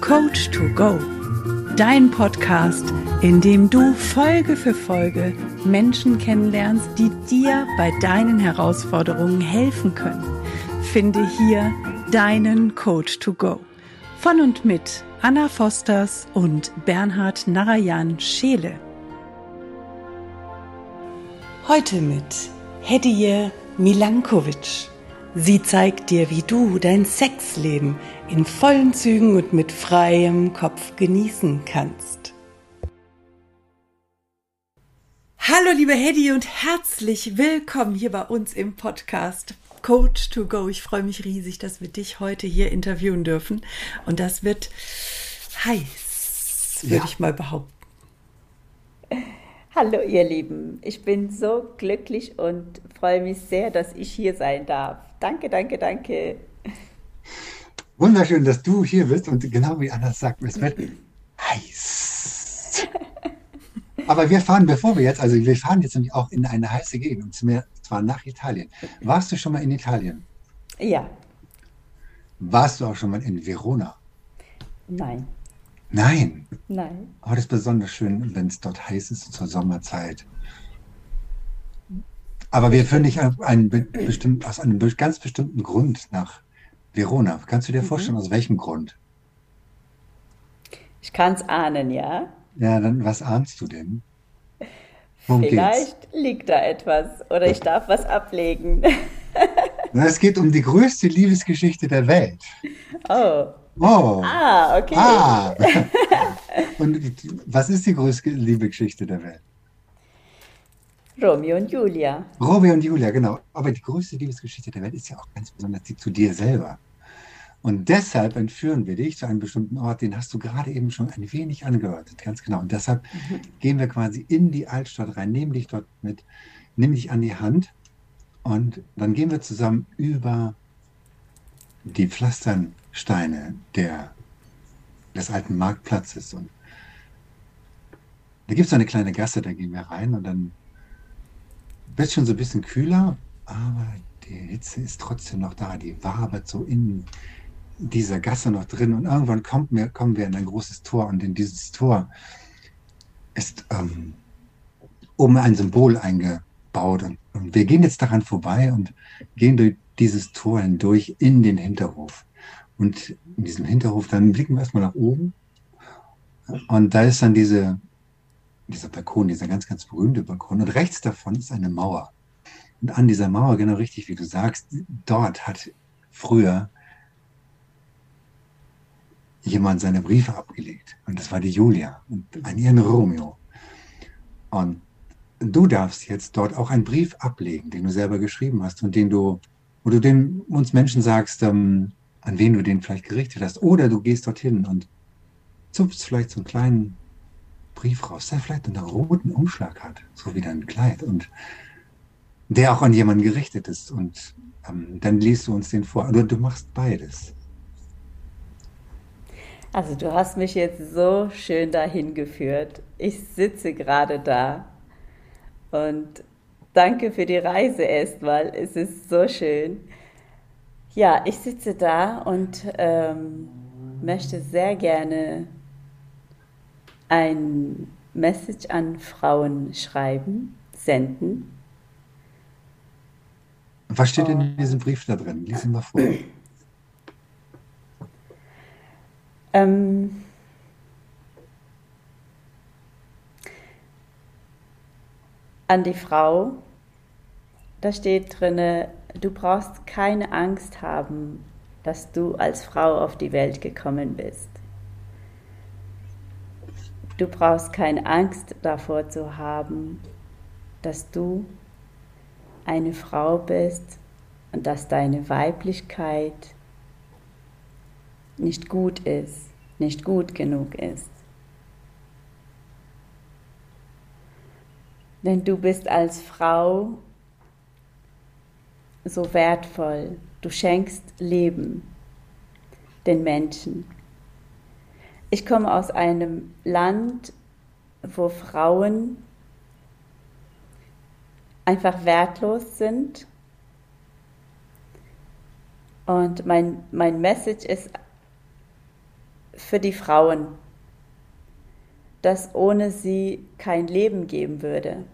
Coach to Go, dein Podcast, in dem du Folge für Folge Menschen kennenlernst, die dir bei deinen Herausforderungen helfen können. Finde hier deinen Coach to Go. Von und mit Anna Fosters und Bernhard Narayan Scheele. Heute mit Hediye Milankovic. Sie zeigt dir, wie du dein Sexleben in vollen Zügen und mit freiem Kopf genießen kannst. Hallo liebe Hedy und herzlich willkommen hier bei uns im Podcast Coach to Go. Ich freue mich riesig, dass wir dich heute hier interviewen dürfen und das wird heiß, würde ja. ich mal behaupten. Hallo ihr Lieben, ich bin so glücklich und freue mich sehr, dass ich hier sein darf. Danke, danke, danke. Wunderschön, dass du hier bist und genau wie Anna sagt, es wird heiß. Aber wir fahren, bevor wir jetzt, also wir fahren jetzt nämlich auch in eine heiße Gegend, und zwar nach Italien. Warst du schon mal in Italien? Ja. Warst du auch schon mal in Verona? Nein. Nein? Nein. Aber das ist besonders schön, wenn es dort heiß ist zur Sommerzeit. Aber wir führen dich einen bestimmt, aus einem ganz bestimmten Grund nach Verona. Kannst du dir mhm. vorstellen, aus welchem Grund? Ich kann es ahnen, ja. Ja, dann was ahnst du denn? Worum Vielleicht geht's? liegt da etwas oder ich darf was ablegen. es geht um die größte Liebesgeschichte der Welt. Oh. Oh. Ah, okay. Ah. Und was ist die größte Liebesgeschichte der Welt? Romeo und Julia. Romeo und Julia, genau. Aber die größte Liebesgeschichte der Welt ist ja auch ganz besonders die zu dir selber. Und deshalb entführen wir dich zu einem bestimmten Ort, den hast du gerade eben schon ein wenig angehört, ganz genau. Und deshalb mhm. gehen wir quasi in die Altstadt rein, nehmen dich dort mit, nimm dich an die Hand und dann gehen wir zusammen über die Pflasternsteine der, des alten Marktplatzes. Und da gibt es eine kleine Gasse, da gehen wir rein und dann wird schon so ein bisschen kühler, aber die Hitze ist trotzdem noch da. Die wabert so in dieser Gasse noch drin und irgendwann kommt mir, kommen wir in ein großes Tor und in dieses Tor ist ähm, oben ein Symbol eingebaut und, und wir gehen jetzt daran vorbei und gehen durch dieses Tor hindurch in den Hinterhof. Und in diesem Hinterhof, dann blicken wir erstmal nach oben und da ist dann diese dieser Balkon, dieser ganz, ganz berühmte Balkon. Und rechts davon ist eine Mauer. Und an dieser Mauer, genau richtig, wie du sagst, dort hat früher jemand seine Briefe abgelegt. Und das war die Julia und an ihren Romeo. Und du darfst jetzt dort auch einen Brief ablegen, den du selber geschrieben hast und den du, wo du den, uns Menschen sagst, ähm, an wen du den vielleicht gerichtet hast. Oder du gehst dorthin und zupfst vielleicht so einen kleinen Brief raus, der vielleicht einen roten Umschlag hat, so wie dein Kleid und der auch an jemanden gerichtet ist. Und ähm, dann liest du uns den vor. Oder du machst beides. Also du hast mich jetzt so schön dahin geführt. Ich sitze gerade da und danke für die Reise erstmal. Es ist so schön. Ja, ich sitze da und ähm, möchte sehr gerne ein Message an Frauen schreiben, senden. Was steht denn in diesem Brief da drin? Lies ihn mal vor. Ähm, an die Frau, da steht drin, du brauchst keine Angst haben, dass du als Frau auf die Welt gekommen bist. Du brauchst keine Angst davor zu haben, dass du eine Frau bist und dass deine Weiblichkeit nicht gut ist, nicht gut genug ist. Denn du bist als Frau so wertvoll. Du schenkst Leben den Menschen. Ich komme aus einem Land, wo Frauen einfach wertlos sind. Und mein, mein Message ist für die Frauen, dass ohne sie kein Leben geben würde.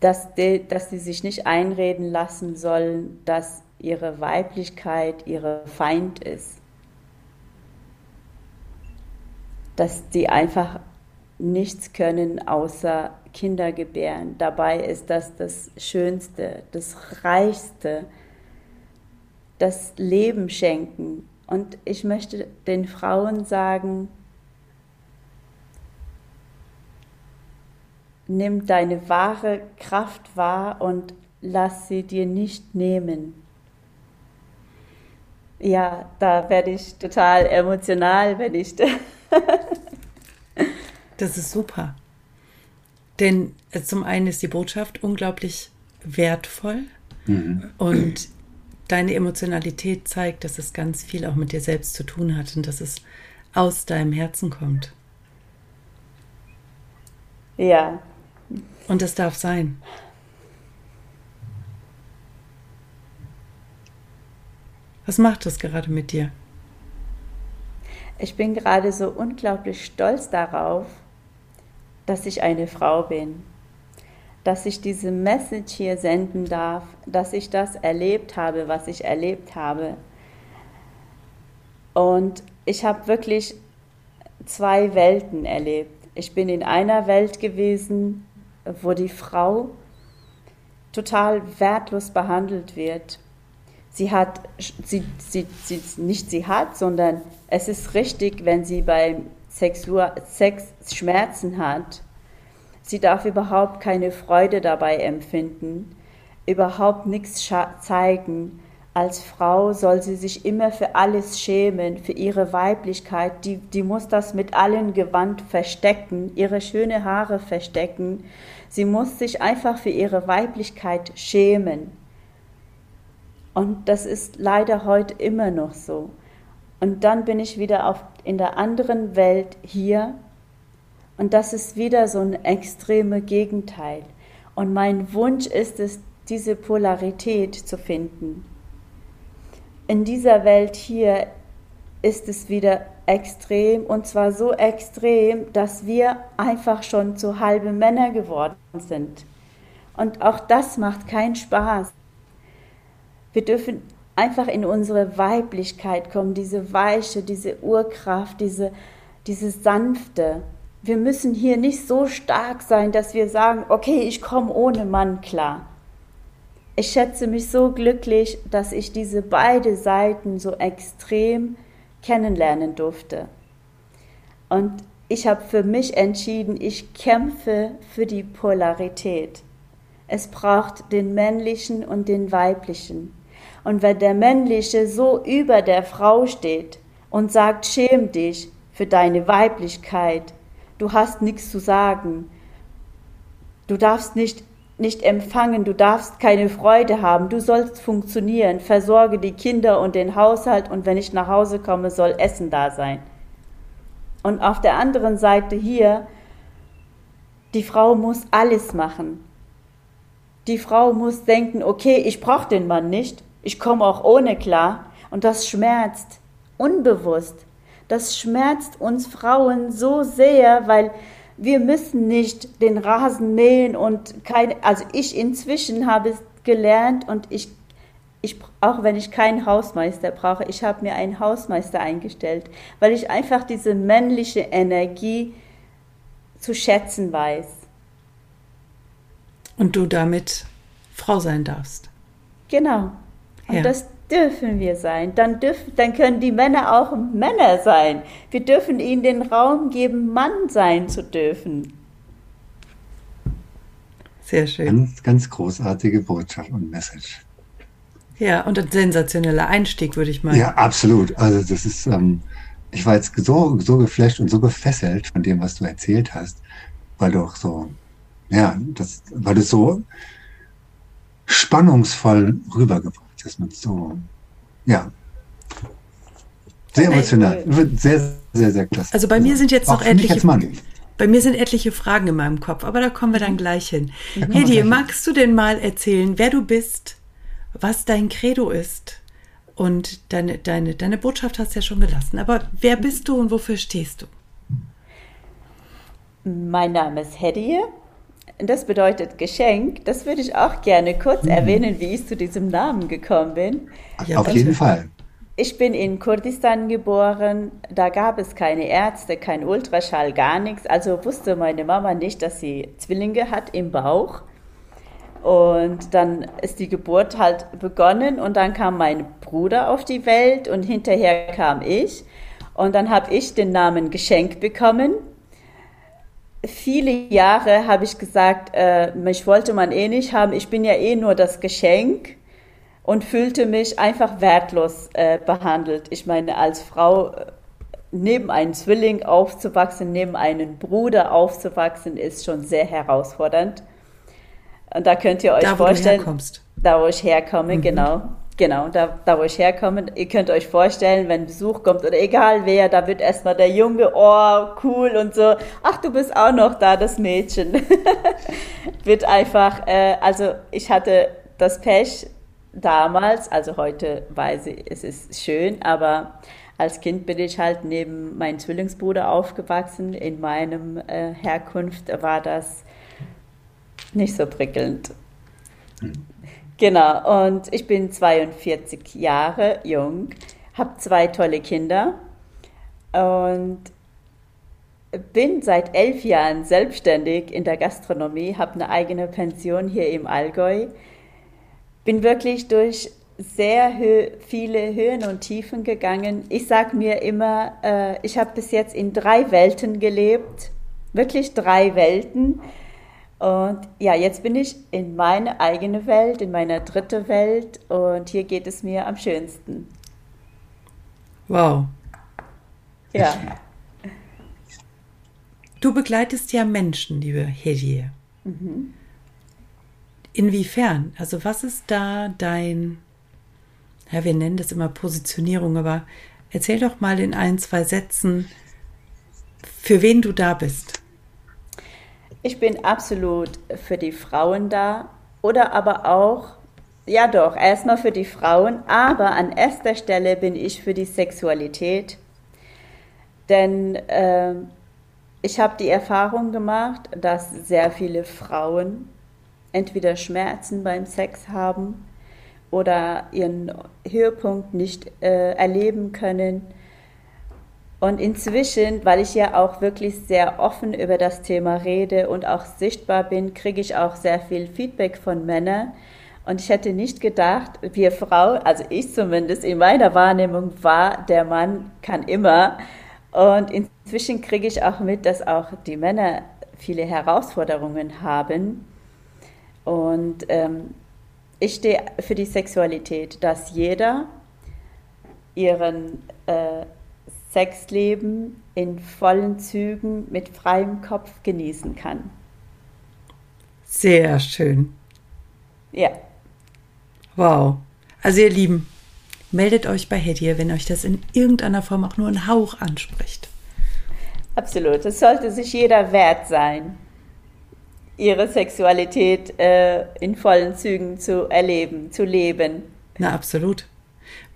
Dass, die, dass sie sich nicht einreden lassen sollen, dass ihre Weiblichkeit ihre Feind ist. Dass die einfach nichts können außer Kinder gebären. Dabei ist das das Schönste, das Reichste, das Leben schenken. Und ich möchte den Frauen sagen, nimm deine wahre Kraft wahr und lass sie dir nicht nehmen. Ja, da werde ich total emotional, wenn ich. das ist super. Denn äh, zum einen ist die Botschaft unglaublich wertvoll mhm. und deine Emotionalität zeigt, dass es ganz viel auch mit dir selbst zu tun hat und dass es aus deinem Herzen kommt. Ja. Und das darf sein. Was macht das gerade mit dir? Ich bin gerade so unglaublich stolz darauf, dass ich eine Frau bin, dass ich diese Message hier senden darf, dass ich das erlebt habe, was ich erlebt habe. Und ich habe wirklich zwei Welten erlebt. Ich bin in einer Welt gewesen, wo die Frau total wertlos behandelt wird. Sie hat, sie, sie, sie, nicht sie hat, sondern es ist richtig, wenn sie beim Sexual Sex Schmerzen hat, sie darf überhaupt keine Freude dabei empfinden, überhaupt nichts zeigen. Als Frau soll sie sich immer für alles schämen, für ihre Weiblichkeit. Die, die muss das mit allen Gewand verstecken, ihre schöne Haare verstecken. Sie muss sich einfach für ihre Weiblichkeit schämen. Und das ist leider heute immer noch so. Und dann bin ich wieder auf, in der anderen Welt hier und das ist wieder so ein extreme Gegenteil. Und mein Wunsch ist es, diese Polarität zu finden. In dieser Welt hier ist es wieder extrem und zwar so extrem, dass wir einfach schon zu halbe Männer geworden sind. Und auch das macht keinen Spaß. Wir dürfen einfach in unsere Weiblichkeit kommen, diese Weiche, diese Urkraft, diese, diese Sanfte. Wir müssen hier nicht so stark sein, dass wir sagen, okay, ich komme ohne Mann klar. Ich schätze mich so glücklich, dass ich diese beiden Seiten so extrem kennenlernen durfte. Und ich habe für mich entschieden, ich kämpfe für die Polarität. Es braucht den männlichen und den weiblichen. Und wenn der männliche so über der Frau steht und sagt, schäm dich für deine Weiblichkeit, du hast nichts zu sagen, du darfst nicht, nicht empfangen, du darfst keine Freude haben, du sollst funktionieren, versorge die Kinder und den Haushalt und wenn ich nach Hause komme, soll Essen da sein. Und auf der anderen Seite hier, die Frau muss alles machen. Die Frau muss denken, okay, ich brauche den Mann nicht, ich komme auch ohne klar. Und das schmerzt, unbewusst. Das schmerzt uns Frauen so sehr, weil wir müssen nicht den Rasen mähen und keine, also ich inzwischen habe es gelernt und ich, ich, auch wenn ich keinen Hausmeister brauche, ich habe mir einen Hausmeister eingestellt, weil ich einfach diese männliche Energie zu schätzen weiß. Und du damit Frau sein darfst. Genau. Und ja. das dürfen wir sein. Dann, dürfen, dann können die Männer auch Männer sein. Wir dürfen ihnen den Raum geben, Mann sein zu dürfen. Sehr schön. Ganz, ganz großartige Botschaft und Message. Ja, und ein sensationeller Einstieg, würde ich meinen. Ja, absolut. Also das ist, ähm, ich war jetzt so, so geflasht und so gefesselt von dem, was du erzählt hast, weil du auch so, ja, das, weil du so spannungsvoll rübergebracht dass man so, ja, sehr emotional. Sehr, sehr, sehr klasse. Also bei mir sind jetzt noch etliche. Bei mir sind etliche Fragen in meinem Kopf, aber da kommen wir dann gleich hin. Hedi, magst du denn mal erzählen, wer du bist, was dein Credo ist Und deine, deine, deine Botschaft hast du ja schon gelassen. Aber wer bist du und wofür stehst du? Mein Name ist Hedie. Das bedeutet Geschenk. Das würde ich auch gerne kurz mhm. erwähnen, wie ich zu diesem Namen gekommen bin. Ja, Auf jeden Fall. Ich bin in Kurdistan geboren. Da gab es keine Ärzte, kein Ultraschall, gar nichts. Also wusste meine Mama nicht, dass sie Zwillinge hat im Bauch. Und dann ist die Geburt halt begonnen und dann kam mein Bruder auf die Welt und hinterher kam ich. Und dann habe ich den Namen Geschenk bekommen. Viele Jahre habe ich gesagt, äh, mich wollte man eh nicht haben, ich bin ja eh nur das Geschenk und fühlte mich einfach wertlos äh, behandelt. Ich meine, als Frau äh, neben einem Zwilling aufzuwachsen, neben einem Bruder aufzuwachsen, ist schon sehr herausfordernd. Und da könnt ihr euch da, vorstellen, wo da wo ich herkomme, mhm. genau. Genau, da, da wo ich herkomme, ihr könnt euch vorstellen, wenn Besuch kommt oder egal wer, da wird erstmal der Junge, oh, cool und so, ach, du bist auch noch da, das Mädchen. wird einfach, äh, also ich hatte das Pech damals, also heute weiß ich, es ist schön, aber als Kind bin ich halt neben meinem Zwillingsbruder aufgewachsen. In meinem äh, Herkunft war das nicht so prickelnd. Genau, und ich bin 42 Jahre jung, habe zwei tolle Kinder und bin seit elf Jahren selbstständig in der Gastronomie, habe eine eigene Pension hier im Allgäu, bin wirklich durch sehr hö viele Höhen und Tiefen gegangen. Ich sage mir immer, äh, ich habe bis jetzt in drei Welten gelebt, wirklich drei Welten. Und ja, jetzt bin ich in meine eigene Welt, in meiner dritte Welt und hier geht es mir am schönsten. Wow. Ja. Du begleitest ja Menschen, liebe Hedie. Mhm. Inwiefern? Also was ist da dein, ja, wir nennen das immer Positionierung, aber erzähl doch mal in ein, zwei Sätzen, für wen du da bist. Ich bin absolut für die Frauen da oder aber auch, ja doch, erstmal für die Frauen, aber an erster Stelle bin ich für die Sexualität. Denn äh, ich habe die Erfahrung gemacht, dass sehr viele Frauen entweder Schmerzen beim Sex haben oder ihren Höhepunkt nicht äh, erleben können und inzwischen, weil ich ja auch wirklich sehr offen über das Thema rede und auch sichtbar bin, kriege ich auch sehr viel Feedback von Männern. Und ich hätte nicht gedacht, wir Frau, also ich zumindest in meiner Wahrnehmung war, der Mann kann immer. Und inzwischen kriege ich auch mit, dass auch die Männer viele Herausforderungen haben. Und ähm, ich stehe für die Sexualität, dass jeder ihren äh, Sexleben in vollen Zügen mit freiem Kopf genießen kann. Sehr schön. Ja. Wow. Also ihr Lieben, meldet euch bei Hedie, wenn euch das in irgendeiner Form auch nur ein Hauch anspricht. Absolut. Es sollte sich jeder wert sein, ihre Sexualität äh, in vollen Zügen zu erleben, zu leben. Na, absolut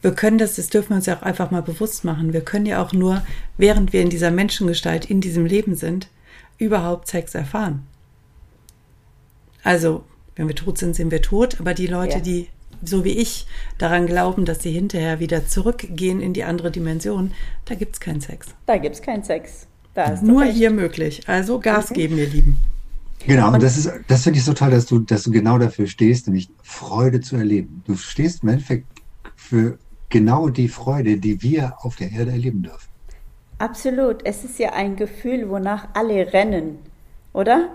wir können das, das dürfen wir uns ja auch einfach mal bewusst machen. Wir können ja auch nur, während wir in dieser Menschengestalt, in diesem Leben sind, überhaupt Sex erfahren. Also, wenn wir tot sind, sind wir tot, aber die Leute, ja. die so wie ich daran glauben, dass sie hinterher wieder zurückgehen in die andere Dimension, da gibt es keinen Sex. Da gibt es keinen Sex. Nur hier möglich. Also Gas okay. geben, ihr Lieben. Genau, und das ist, das finde ich so toll, dass du, dass du genau dafür stehst, nämlich Freude zu erleben. Du stehst im Endeffekt für genau die Freude, die wir auf der Erde erleben dürfen. Absolut. Es ist ja ein Gefühl, wonach alle rennen, oder?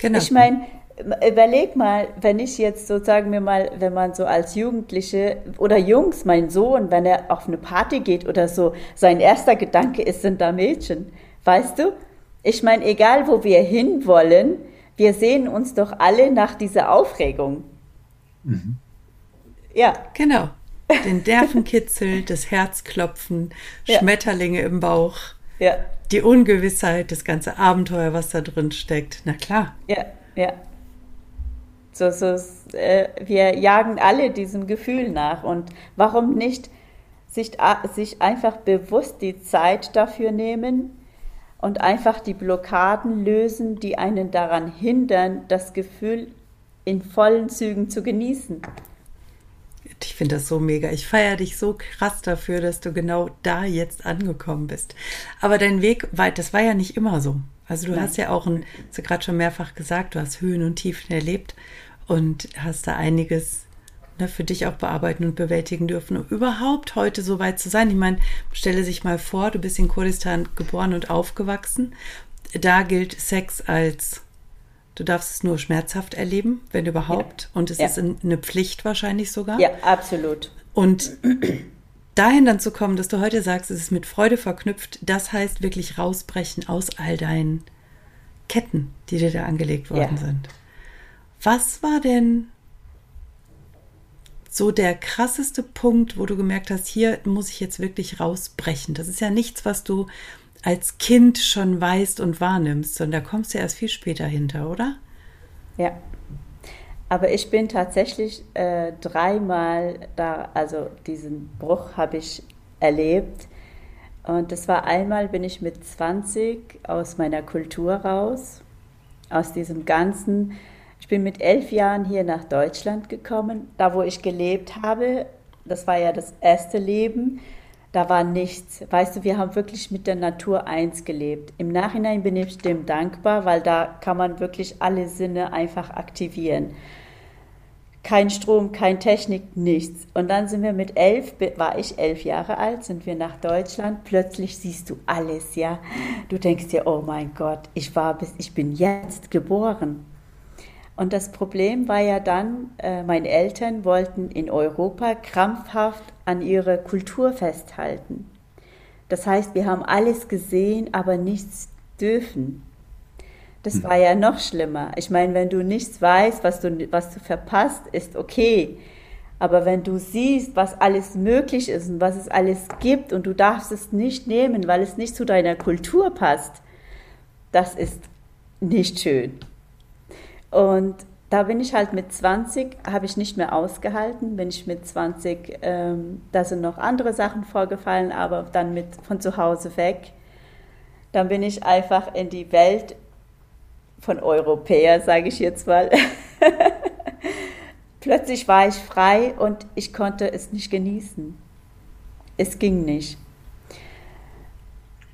Genau. Ich meine, überleg mal, wenn ich jetzt so, sagen wir mal, wenn man so als Jugendliche oder Jungs, mein Sohn, wenn er auf eine Party geht oder so, sein erster Gedanke ist, sind da Mädchen. Weißt du? Ich meine, egal wo wir hinwollen, wir sehen uns doch alle nach dieser Aufregung. Mhm. Ja. Genau den Nervenkitzel, das Herzklopfen, ja. Schmetterlinge im Bauch, ja. die Ungewissheit, das ganze Abenteuer, was da drin steckt. Na klar. Ja, ja. So, so, äh, wir jagen alle diesem Gefühl nach. Und warum nicht sich, sich einfach bewusst die Zeit dafür nehmen und einfach die Blockaden lösen, die einen daran hindern, das Gefühl in vollen Zügen zu genießen. Ich finde das so mega. Ich feiere dich so krass dafür, dass du genau da jetzt angekommen bist. Aber dein Weg weit, das war ja nicht immer so. Also du Nein. hast ja auch, ein, hast du gerade schon mehrfach gesagt, du hast Höhen und Tiefen erlebt und hast da einiges ne, für dich auch bearbeiten und bewältigen dürfen, um überhaupt heute so weit zu sein. Ich meine, stelle sich mal vor, du bist in Kurdistan geboren und aufgewachsen. Da gilt Sex als Du darfst es nur schmerzhaft erleben, wenn überhaupt. Ja. Und es ja. ist eine Pflicht wahrscheinlich sogar. Ja, absolut. Und dahin dann zu kommen, dass du heute sagst, es ist mit Freude verknüpft, das heißt wirklich rausbrechen aus all deinen Ketten, die dir da angelegt worden ja. sind. Was war denn so der krasseste Punkt, wo du gemerkt hast, hier muss ich jetzt wirklich rausbrechen? Das ist ja nichts, was du als Kind schon weißt und wahrnimmst, sondern da kommst du erst viel später hinter, oder? Ja. Aber ich bin tatsächlich äh, dreimal da, also diesen Bruch habe ich erlebt. Und das war einmal, bin ich mit 20 aus meiner Kultur raus, aus diesem ganzen. Ich bin mit elf Jahren hier nach Deutschland gekommen, da wo ich gelebt habe. Das war ja das erste Leben da war nichts. Weißt du, wir haben wirklich mit der Natur eins gelebt. Im Nachhinein bin ich dem dankbar, weil da kann man wirklich alle Sinne einfach aktivieren. Kein Strom, kein Technik, nichts. Und dann sind wir mit elf, war ich elf Jahre alt, sind wir nach Deutschland. Plötzlich siehst du alles, ja. Du denkst dir, oh mein Gott, ich war bis, ich bin jetzt geboren. Und das Problem war ja dann, äh, meine Eltern wollten in Europa krampfhaft an ihrer Kultur festhalten. Das heißt, wir haben alles gesehen, aber nichts dürfen. Das hm. war ja noch schlimmer. Ich meine, wenn du nichts weißt, was du, was du verpasst, ist okay. Aber wenn du siehst, was alles möglich ist und was es alles gibt und du darfst es nicht nehmen, weil es nicht zu deiner Kultur passt, das ist nicht schön. Und da bin ich halt mit 20, habe ich nicht mehr ausgehalten, bin ich mit 20, ähm, da sind noch andere Sachen vorgefallen, aber dann mit von zu Hause weg. Dann bin ich einfach in die Welt von Europäer, sage ich jetzt mal. Plötzlich war ich frei und ich konnte es nicht genießen. Es ging nicht.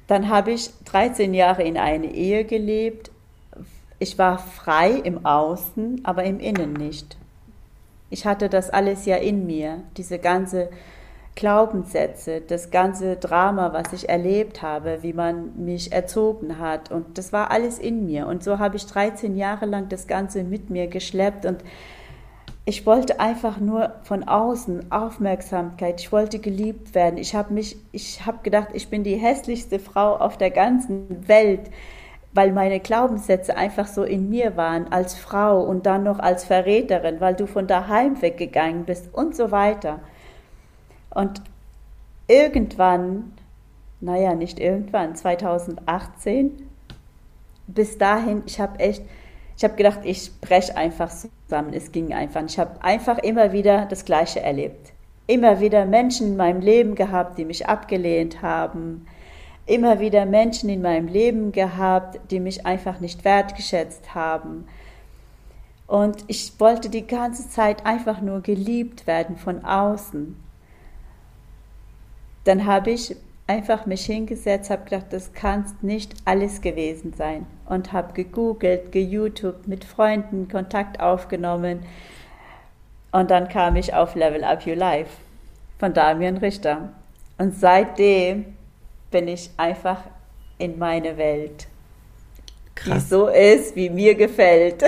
Dann habe ich 13 Jahre in einer Ehe gelebt, ich war frei im Außen, aber im Innen nicht. Ich hatte das alles ja in mir, diese ganze Glaubenssätze, das ganze Drama, was ich erlebt habe, wie man mich erzogen hat. Und das war alles in mir. Und so habe ich 13 Jahre lang das Ganze mit mir geschleppt. Und ich wollte einfach nur von außen Aufmerksamkeit. Ich wollte geliebt werden. Ich habe mich, ich habe gedacht, ich bin die hässlichste Frau auf der ganzen Welt weil meine Glaubenssätze einfach so in mir waren als Frau und dann noch als Verräterin, weil du von daheim weggegangen bist und so weiter. Und irgendwann, naja, nicht irgendwann, 2018, bis dahin, ich habe echt, ich habe gedacht, ich breche einfach zusammen. Es ging einfach. Ich habe einfach immer wieder das Gleiche erlebt. Immer wieder Menschen in meinem Leben gehabt, die mich abgelehnt haben, immer wieder Menschen in meinem Leben gehabt, die mich einfach nicht wertgeschätzt haben. Und ich wollte die ganze Zeit einfach nur geliebt werden von außen. Dann habe ich einfach mich hingesetzt, habe gedacht, das kann nicht alles gewesen sein und habe gegoogelt, geYouTube, mit Freunden Kontakt aufgenommen und dann kam ich auf Level Up Your Life von Damian Richter. Und seitdem bin ich einfach in meine Welt, Krass. die so ist, wie mir gefällt.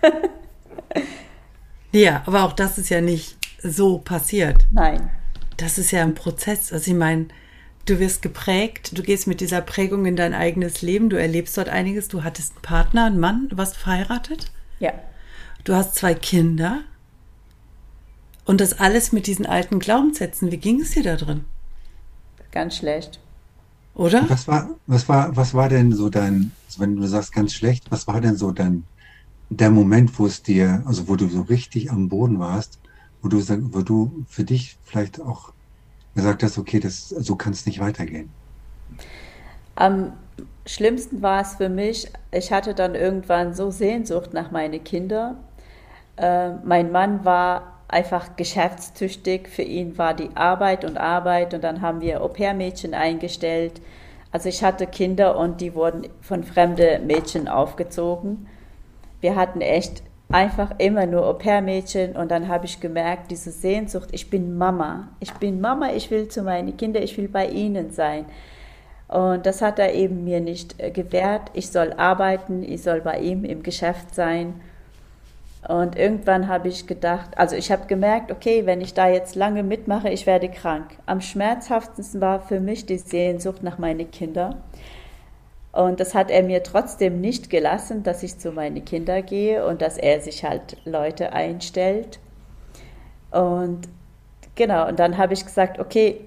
ja, aber auch das ist ja nicht so passiert. Nein. Das ist ja ein Prozess. Also ich meine, du wirst geprägt, du gehst mit dieser Prägung in dein eigenes Leben, du erlebst dort einiges, du hattest einen Partner, einen Mann, du warst verheiratet. Ja. Du hast zwei Kinder. Und das alles mit diesen alten Glaubenssätzen. Wie ging es dir da drin? Ganz schlecht. Oder? Was war, was war, was war denn so dein, also wenn du sagst ganz schlecht, was war denn so dein, der Moment, wo es dir, also wo du so richtig am Boden warst, wo du, wo du für dich vielleicht auch gesagt hast, okay, das, so kann es nicht weitergehen? Am schlimmsten war es für mich, ich hatte dann irgendwann so Sehnsucht nach meinen Kindern. Äh, mein Mann war einfach geschäftstüchtig. Für ihn war die Arbeit und Arbeit und dann haben wir Au-pair-Mädchen eingestellt. Also ich hatte Kinder und die wurden von fremden Mädchen aufgezogen. Wir hatten echt einfach immer nur Au-pair-Mädchen und dann habe ich gemerkt, diese Sehnsucht, ich bin Mama, ich bin Mama, ich will zu meinen Kindern, ich will bei ihnen sein. Und das hat er eben mir nicht äh, gewährt. Ich soll arbeiten, ich soll bei ihm im Geschäft sein. Und irgendwann habe ich gedacht, also ich habe gemerkt, okay, wenn ich da jetzt lange mitmache, ich werde krank. Am schmerzhaftesten war für mich die Sehnsucht nach meinen Kindern. Und das hat er mir trotzdem nicht gelassen, dass ich zu meinen Kindern gehe und dass er sich halt Leute einstellt. Und genau, und dann habe ich gesagt, okay,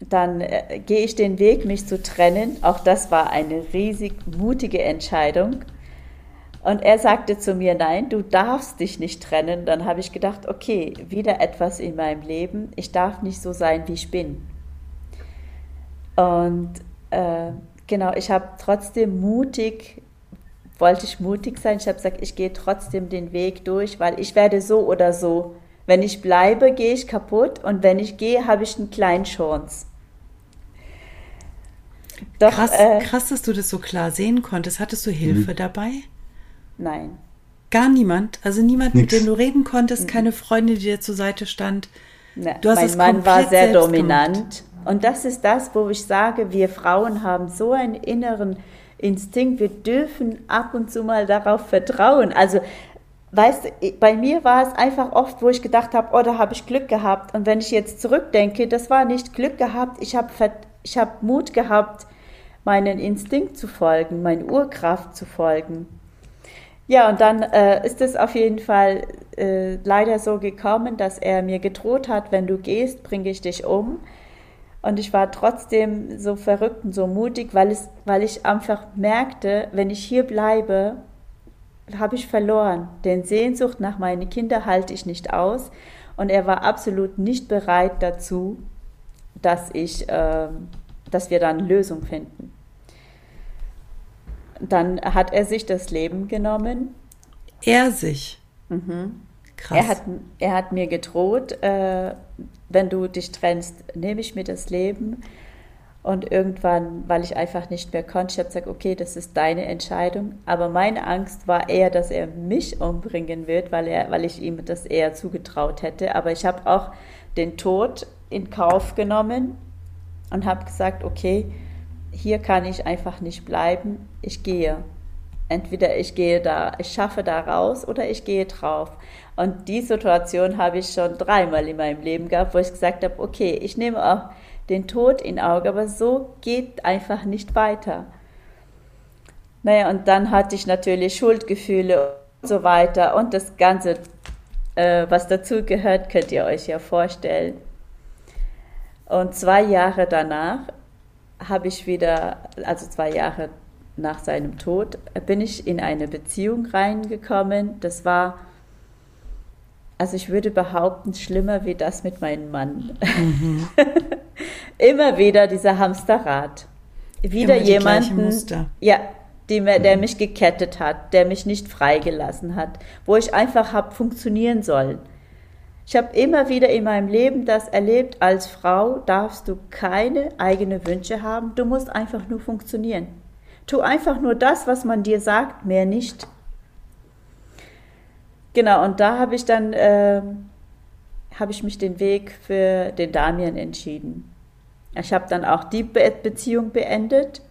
dann äh, gehe ich den Weg, mich zu trennen. Auch das war eine riesig mutige Entscheidung. Und er sagte zu mir, nein, du darfst dich nicht trennen. Dann habe ich gedacht, okay, wieder etwas in meinem Leben. Ich darf nicht so sein, wie ich bin. Und äh, genau, ich habe trotzdem mutig, wollte ich mutig sein. Ich habe gesagt, ich gehe trotzdem den Weg durch, weil ich werde so oder so. Wenn ich bleibe, gehe ich kaputt und wenn ich gehe, habe ich einen kleinen Chance. Doch, krass, äh, krass, dass du das so klar sehen konntest. Hattest du Hilfe mhm. dabei? Nein. Gar niemand? Also niemand, Nix. mit dem du reden konntest, keine Freundin, die dir zur Seite stand? Na, mein Mann war sehr dominant. Gemacht. Und das ist das, wo ich sage, wir Frauen haben so einen inneren Instinkt, wir dürfen ab und zu mal darauf vertrauen. Also, weißt du, bei mir war es einfach oft, wo ich gedacht habe, oh, da habe ich Glück gehabt. Und wenn ich jetzt zurückdenke, das war nicht Glück gehabt, ich habe ich hab Mut gehabt, meinen Instinkt zu folgen, meine Urkraft zu folgen. Ja, und dann äh, ist es auf jeden Fall äh, leider so gekommen, dass er mir gedroht hat, wenn du gehst, bringe ich dich um. Und ich war trotzdem so verrückt und so mutig, weil, es, weil ich einfach merkte, wenn ich hier bleibe, habe ich verloren. Den Sehnsucht nach meinen Kindern halte ich nicht aus. Und er war absolut nicht bereit dazu, dass, ich, äh, dass wir dann Lösung finden. Dann hat er sich das Leben genommen. Er sich? Mhm. Krass. Er hat, er hat mir gedroht, äh, wenn du dich trennst, nehme ich mir das Leben. Und irgendwann, weil ich einfach nicht mehr konnte, ich habe gesagt, okay, das ist deine Entscheidung. Aber meine Angst war eher, dass er mich umbringen wird, weil, er, weil ich ihm das eher zugetraut hätte. Aber ich habe auch den Tod in Kauf genommen und habe gesagt, okay, hier kann ich einfach nicht bleiben, ich gehe. Entweder ich gehe da, ich schaffe da raus oder ich gehe drauf. Und die Situation habe ich schon dreimal in meinem Leben gehabt, wo ich gesagt habe, okay, ich nehme auch den Tod in Auge, aber so geht einfach nicht weiter. Naja, und dann hatte ich natürlich Schuldgefühle und so weiter und das Ganze, äh, was dazu gehört, könnt ihr euch ja vorstellen. Und zwei Jahre danach habe ich wieder, also zwei Jahre nach seinem Tod, bin ich in eine Beziehung reingekommen. Das war, also ich würde behaupten, schlimmer wie das mit meinem Mann. Mhm. Immer wieder dieser Hamsterrad. Wieder Immer jemanden, ja, die, der mich gekettet hat, der mich nicht freigelassen hat, wo ich einfach habe funktionieren sollen. Ich habe immer wieder in meinem Leben das erlebt, als Frau darfst du keine eigenen Wünsche haben, du musst einfach nur funktionieren. Tu einfach nur das, was man dir sagt, mehr nicht. Genau, und da habe ich dann, äh, habe ich mich den Weg für den Damian entschieden. Ich habe dann auch die Be Beziehung beendet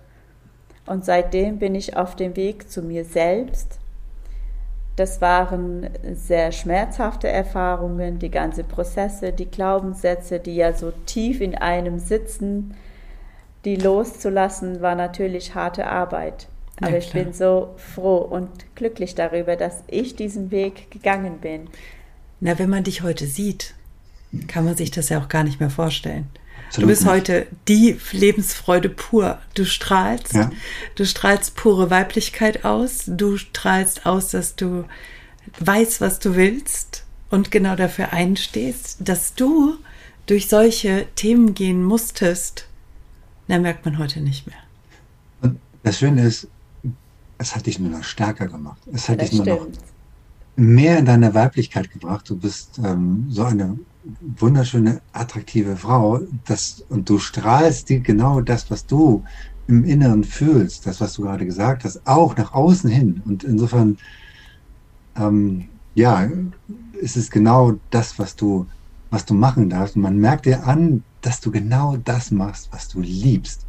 und seitdem bin ich auf dem Weg zu mir selbst das waren sehr schmerzhafte Erfahrungen, die ganzen Prozesse, die Glaubenssätze, die ja so tief in einem sitzen, die loszulassen, war natürlich harte Arbeit. Aber ja, ich bin so froh und glücklich darüber, dass ich diesen Weg gegangen bin. Na, wenn man dich heute sieht, kann man sich das ja auch gar nicht mehr vorstellen. Absolut du bist nicht. heute die Lebensfreude pur. Du strahlst, ja. du strahlst pure Weiblichkeit aus. Du strahlst aus, dass du weißt, was du willst und genau dafür einstehst, dass du durch solche Themen gehen musstest, dann merkt man heute nicht mehr. Und das Schöne ist, es hat dich nur noch stärker gemacht. Es hat Das dich nur noch stimmt. mehr in deine Weiblichkeit gebracht. Du bist ähm, so eine wunderschöne, attraktive Frau. Das, und du strahlst die genau das, was du im Inneren fühlst, das, was du gerade gesagt hast, auch nach außen hin. Und insofern, ähm, ja, ist es genau das, was du, was du machen darfst. Und man merkt dir an, dass du genau das machst, was du liebst.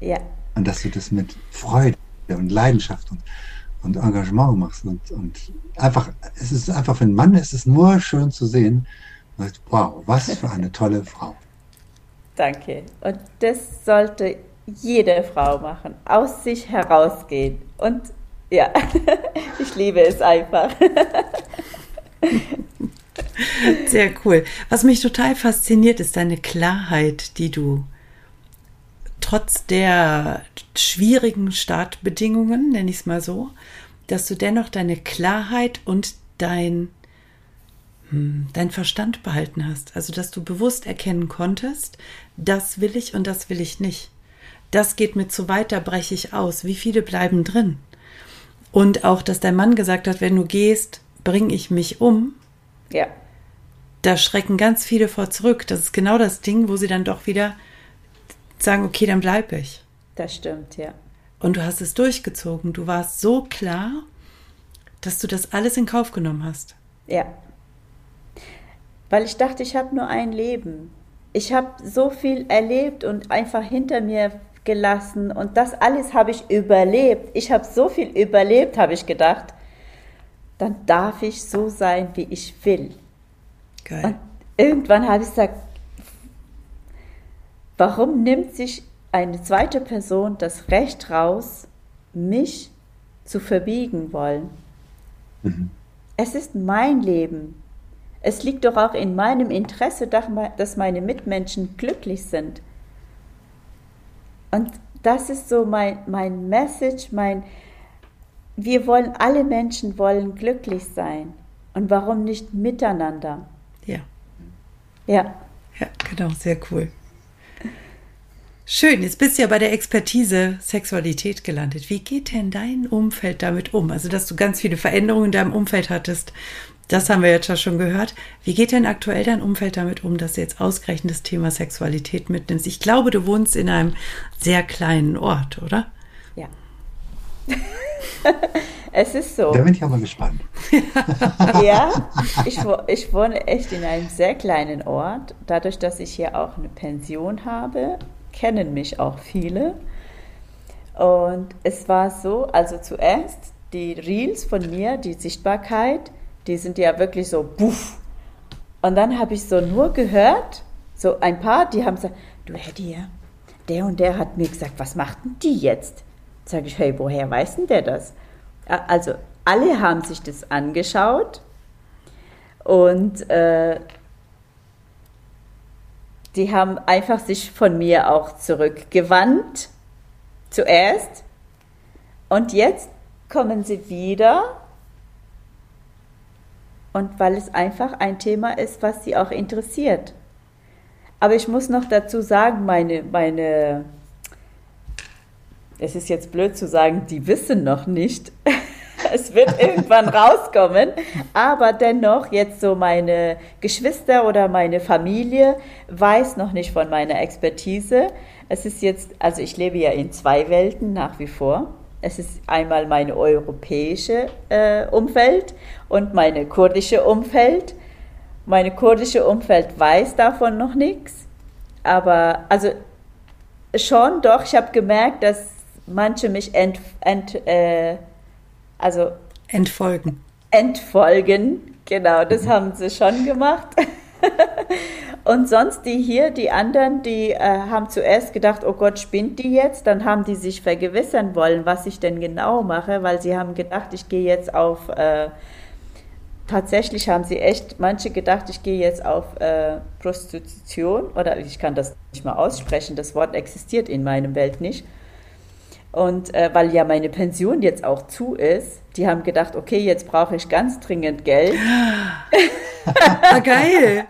Ja, Und dass du das mit Freude und Leidenschaft und, und Engagement machst. Und, und einfach, es ist einfach für einen Mann, es ist nur schön zu sehen. Man sagt, Wow, was für eine tolle Frau. danke. Und das sollte jede Frau machen, aus sich herausgehen. Und ja, ich liebe es einfach. Sehr cool. Was mich total fasziniert, ist deine Klarheit, die du trotz der schwierigen Startbedingungen, nenne ich es mal so, dass du dennoch deine Klarheit und dein, hm, dein Verstand behalten hast. Also, dass du bewusst erkennen konntest, das will ich und das will ich nicht. Das geht mir zu weit, da breche ich aus. Wie viele bleiben drin? Und auch, dass dein Mann gesagt hat, wenn du gehst, bringe ich mich um Ja, da schrecken ganz viele vor zurück. Das ist genau das Ding, wo sie dann doch wieder sagen, okay, dann bleibe ich. das stimmt, ja. Und du hast es durchgezogen. Du warst so klar, dass du das alles in Kauf genommen hast. Ja. Weil ich dachte, ich habe nur ein Leben. Ich habe so viel erlebt und einfach hinter mir gelassen und das alles habe ich überlebt. Ich habe so viel überlebt, habe ich gedacht. Dann darf ich so sein, wie ich will. Geil. Und irgendwann habe ich gesagt, warum nimmt sich eine zweite Person das Recht raus, mich zu verbiegen wollen? Es ist mein Leben. Es liegt doch auch in meinem Interesse, dass meine Mitmenschen glücklich sind. Und das ist so mein, mein Message, mein, wir wollen, alle Menschen wollen glücklich sein. Und warum nicht miteinander? Ja, Ja, ja, genau, sehr cool. Schön, jetzt bist du ja bei der Expertise Sexualität gelandet. Wie geht denn dein Umfeld damit um? Also, dass du ganz viele Veränderungen in deinem Umfeld hattest, das haben wir jetzt ja schon gehört. Wie geht denn aktuell dein Umfeld damit um, dass du jetzt ausgerechnet das Thema Sexualität mitnimmst? Ich glaube, du wohnst in einem sehr kleinen Ort, oder? ja. es ist so. Da bin ich aber gespannt. Ja, ich, ich wohne echt in einem sehr kleinen Ort. Dadurch, dass ich hier auch eine Pension habe, kennen mich auch viele. Und es war so, also zuerst die Reels von mir, die Sichtbarkeit, die sind ja wirklich so buff. Und dann habe ich so nur gehört, so ein paar, die haben gesagt, du Hedy, der und der hat mir gesagt, was macht denn die jetzt? Sage ich, hey, woher weiß denn der das? Also alle haben sich das angeschaut und äh, die haben einfach sich von mir auch zurückgewandt, zuerst. Und jetzt kommen sie wieder. Und weil es einfach ein Thema ist, was sie auch interessiert. Aber ich muss noch dazu sagen, meine, meine, es ist jetzt blöd zu sagen, die wissen noch nicht. Es wird irgendwann rauskommen, aber dennoch jetzt so meine Geschwister oder meine Familie weiß noch nicht von meiner Expertise. Es ist jetzt, also ich lebe ja in zwei Welten nach wie vor. Es ist einmal meine europäische äh, Umfeld und meine kurdische Umfeld. Meine kurdische Umfeld weiß davon noch nichts, aber also schon doch, ich habe gemerkt, dass manche mich ent, ent, äh, also Entfolgen. entfolgen. Genau, das haben sie schon gemacht. Und sonst die hier, die anderen, die äh, haben zuerst gedacht, oh Gott, spinnt die jetzt? Dann haben die sich vergewissern wollen, was ich denn genau mache, weil sie haben gedacht, ich gehe jetzt auf, äh, tatsächlich haben sie echt, manche gedacht, ich gehe jetzt auf äh, Prostitution oder ich kann das nicht mal aussprechen, das Wort existiert in meinem Welt nicht. Und äh, weil ja meine Pension jetzt auch zu ist, die haben gedacht, okay, jetzt brauche ich ganz dringend Geld. Ah, geil.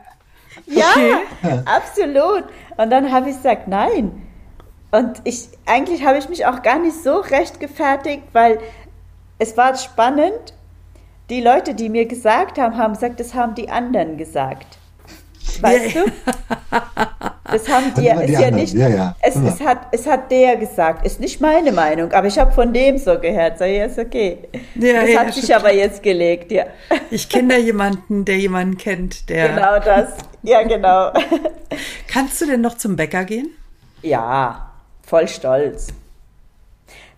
Ja, okay. absolut. Und dann habe ich gesagt, nein. Und ich, eigentlich habe ich mich auch gar nicht so recht gefertigt, weil es war spannend. Die Leute, die mir gesagt haben, haben gesagt, das haben die anderen gesagt. Weißt du? Das haben die, ist ja nicht, ja, ja. Es, es, hat, es hat der gesagt, ist nicht meine Meinung, aber ich habe von dem so gehört, so, ja, ist okay. Ja, das ja, hat sich aber jetzt gelegt, ja. Ich kenne da jemanden, der jemanden kennt, der. Genau das, ja, genau. Kannst du denn noch zum Bäcker gehen? Ja, voll stolz.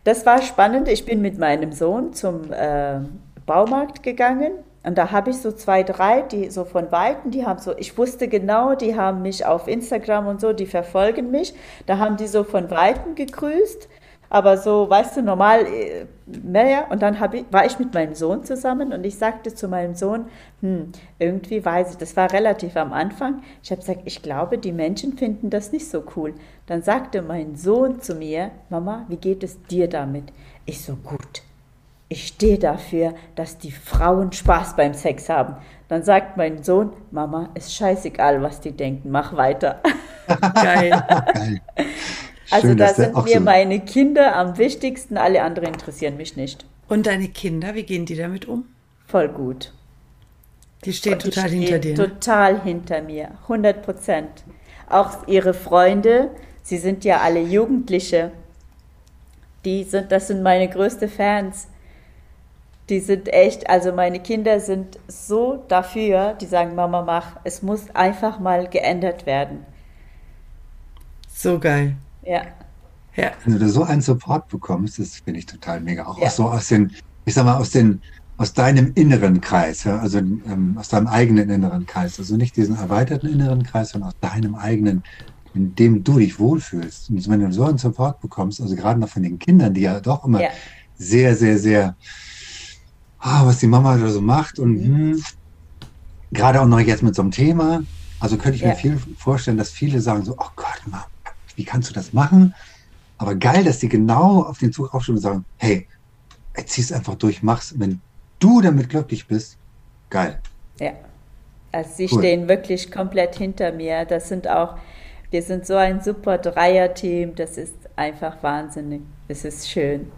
Das war spannend. Ich bin mit meinem Sohn zum äh, Baumarkt gegangen und da habe ich so zwei, drei, die so von Weitem, die haben so, ich wusste genau, die haben mich auf Instagram und so, die verfolgen mich. Da haben die so von Weitem gegrüßt, aber so, weißt du, normal äh, mehr. Und dann ich, war ich mit meinem Sohn zusammen und ich sagte zu meinem Sohn, hm, irgendwie weiß ich, das war relativ am Anfang. Ich habe gesagt, ich glaube, die Menschen finden das nicht so cool. Dann sagte mein Sohn zu mir, Mama, wie geht es dir damit? Ich so, gut ich stehe dafür, dass die Frauen Spaß beim Sex haben. Dann sagt mein Sohn, Mama, ist scheißegal, was die denken, mach weiter. Geil. Geil. Also Schön, da sind mir so meine Kinder am wichtigsten, alle anderen interessieren mich nicht. Und deine Kinder, wie gehen die damit um? Voll gut. Die stehen die total hinter dir. Ne? Total hinter mir, 100 Prozent. Auch ihre Freunde, sie sind ja alle Jugendliche, die sind, das sind meine größten Fans die sind echt, also meine Kinder sind so dafür, die sagen, Mama, mach, es muss einfach mal geändert werden. So geil. Ja. ja. Wenn du so einen Support bekommst, das finde ich total mega. Auch, ja. so aus den, ich sag mal, aus den, aus deinem inneren Kreis, ja? also ähm, aus deinem eigenen inneren Kreis. Also nicht diesen erweiterten inneren Kreis, sondern aus deinem eigenen, in dem du dich wohlfühlst. Und wenn du so einen Support bekommst, also gerade noch von den Kindern, die ja doch immer ja. sehr, sehr, sehr ah, was die Mama da so macht und mhm. hm, gerade auch noch jetzt mit so einem Thema. Also könnte ich ja. mir viel vorstellen, dass viele sagen so, oh Gott, Mama, wie kannst du das machen? Aber geil, dass die genau auf den Zug aufstehen und sagen, hey, zieh es einfach durch, mach's. Wenn du damit glücklich bist, geil. Ja. Also sie cool. stehen wirklich komplett hinter mir. Das sind auch, wir sind so ein super Dreier-Team. Das ist einfach wahnsinnig. Es ist schön.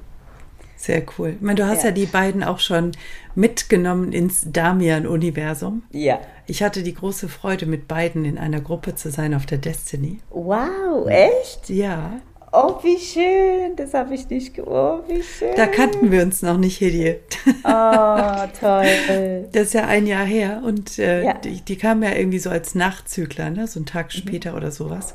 Sehr cool. Ich meine, du hast ja. ja die beiden auch schon mitgenommen ins Damian-Universum. Ja. Ich hatte die große Freude, mit beiden in einer Gruppe zu sein auf der Destiny. Wow, echt? Ja. Oh, wie schön. Das habe ich nicht gewusst. Oh, wie schön. Da kannten wir uns noch nicht, Hedi. Oh, toll. Das ist ja ein Jahr her und äh, ja. die, die kamen ja irgendwie so als Nachzügler, ne? so einen Tag später mhm. oder sowas.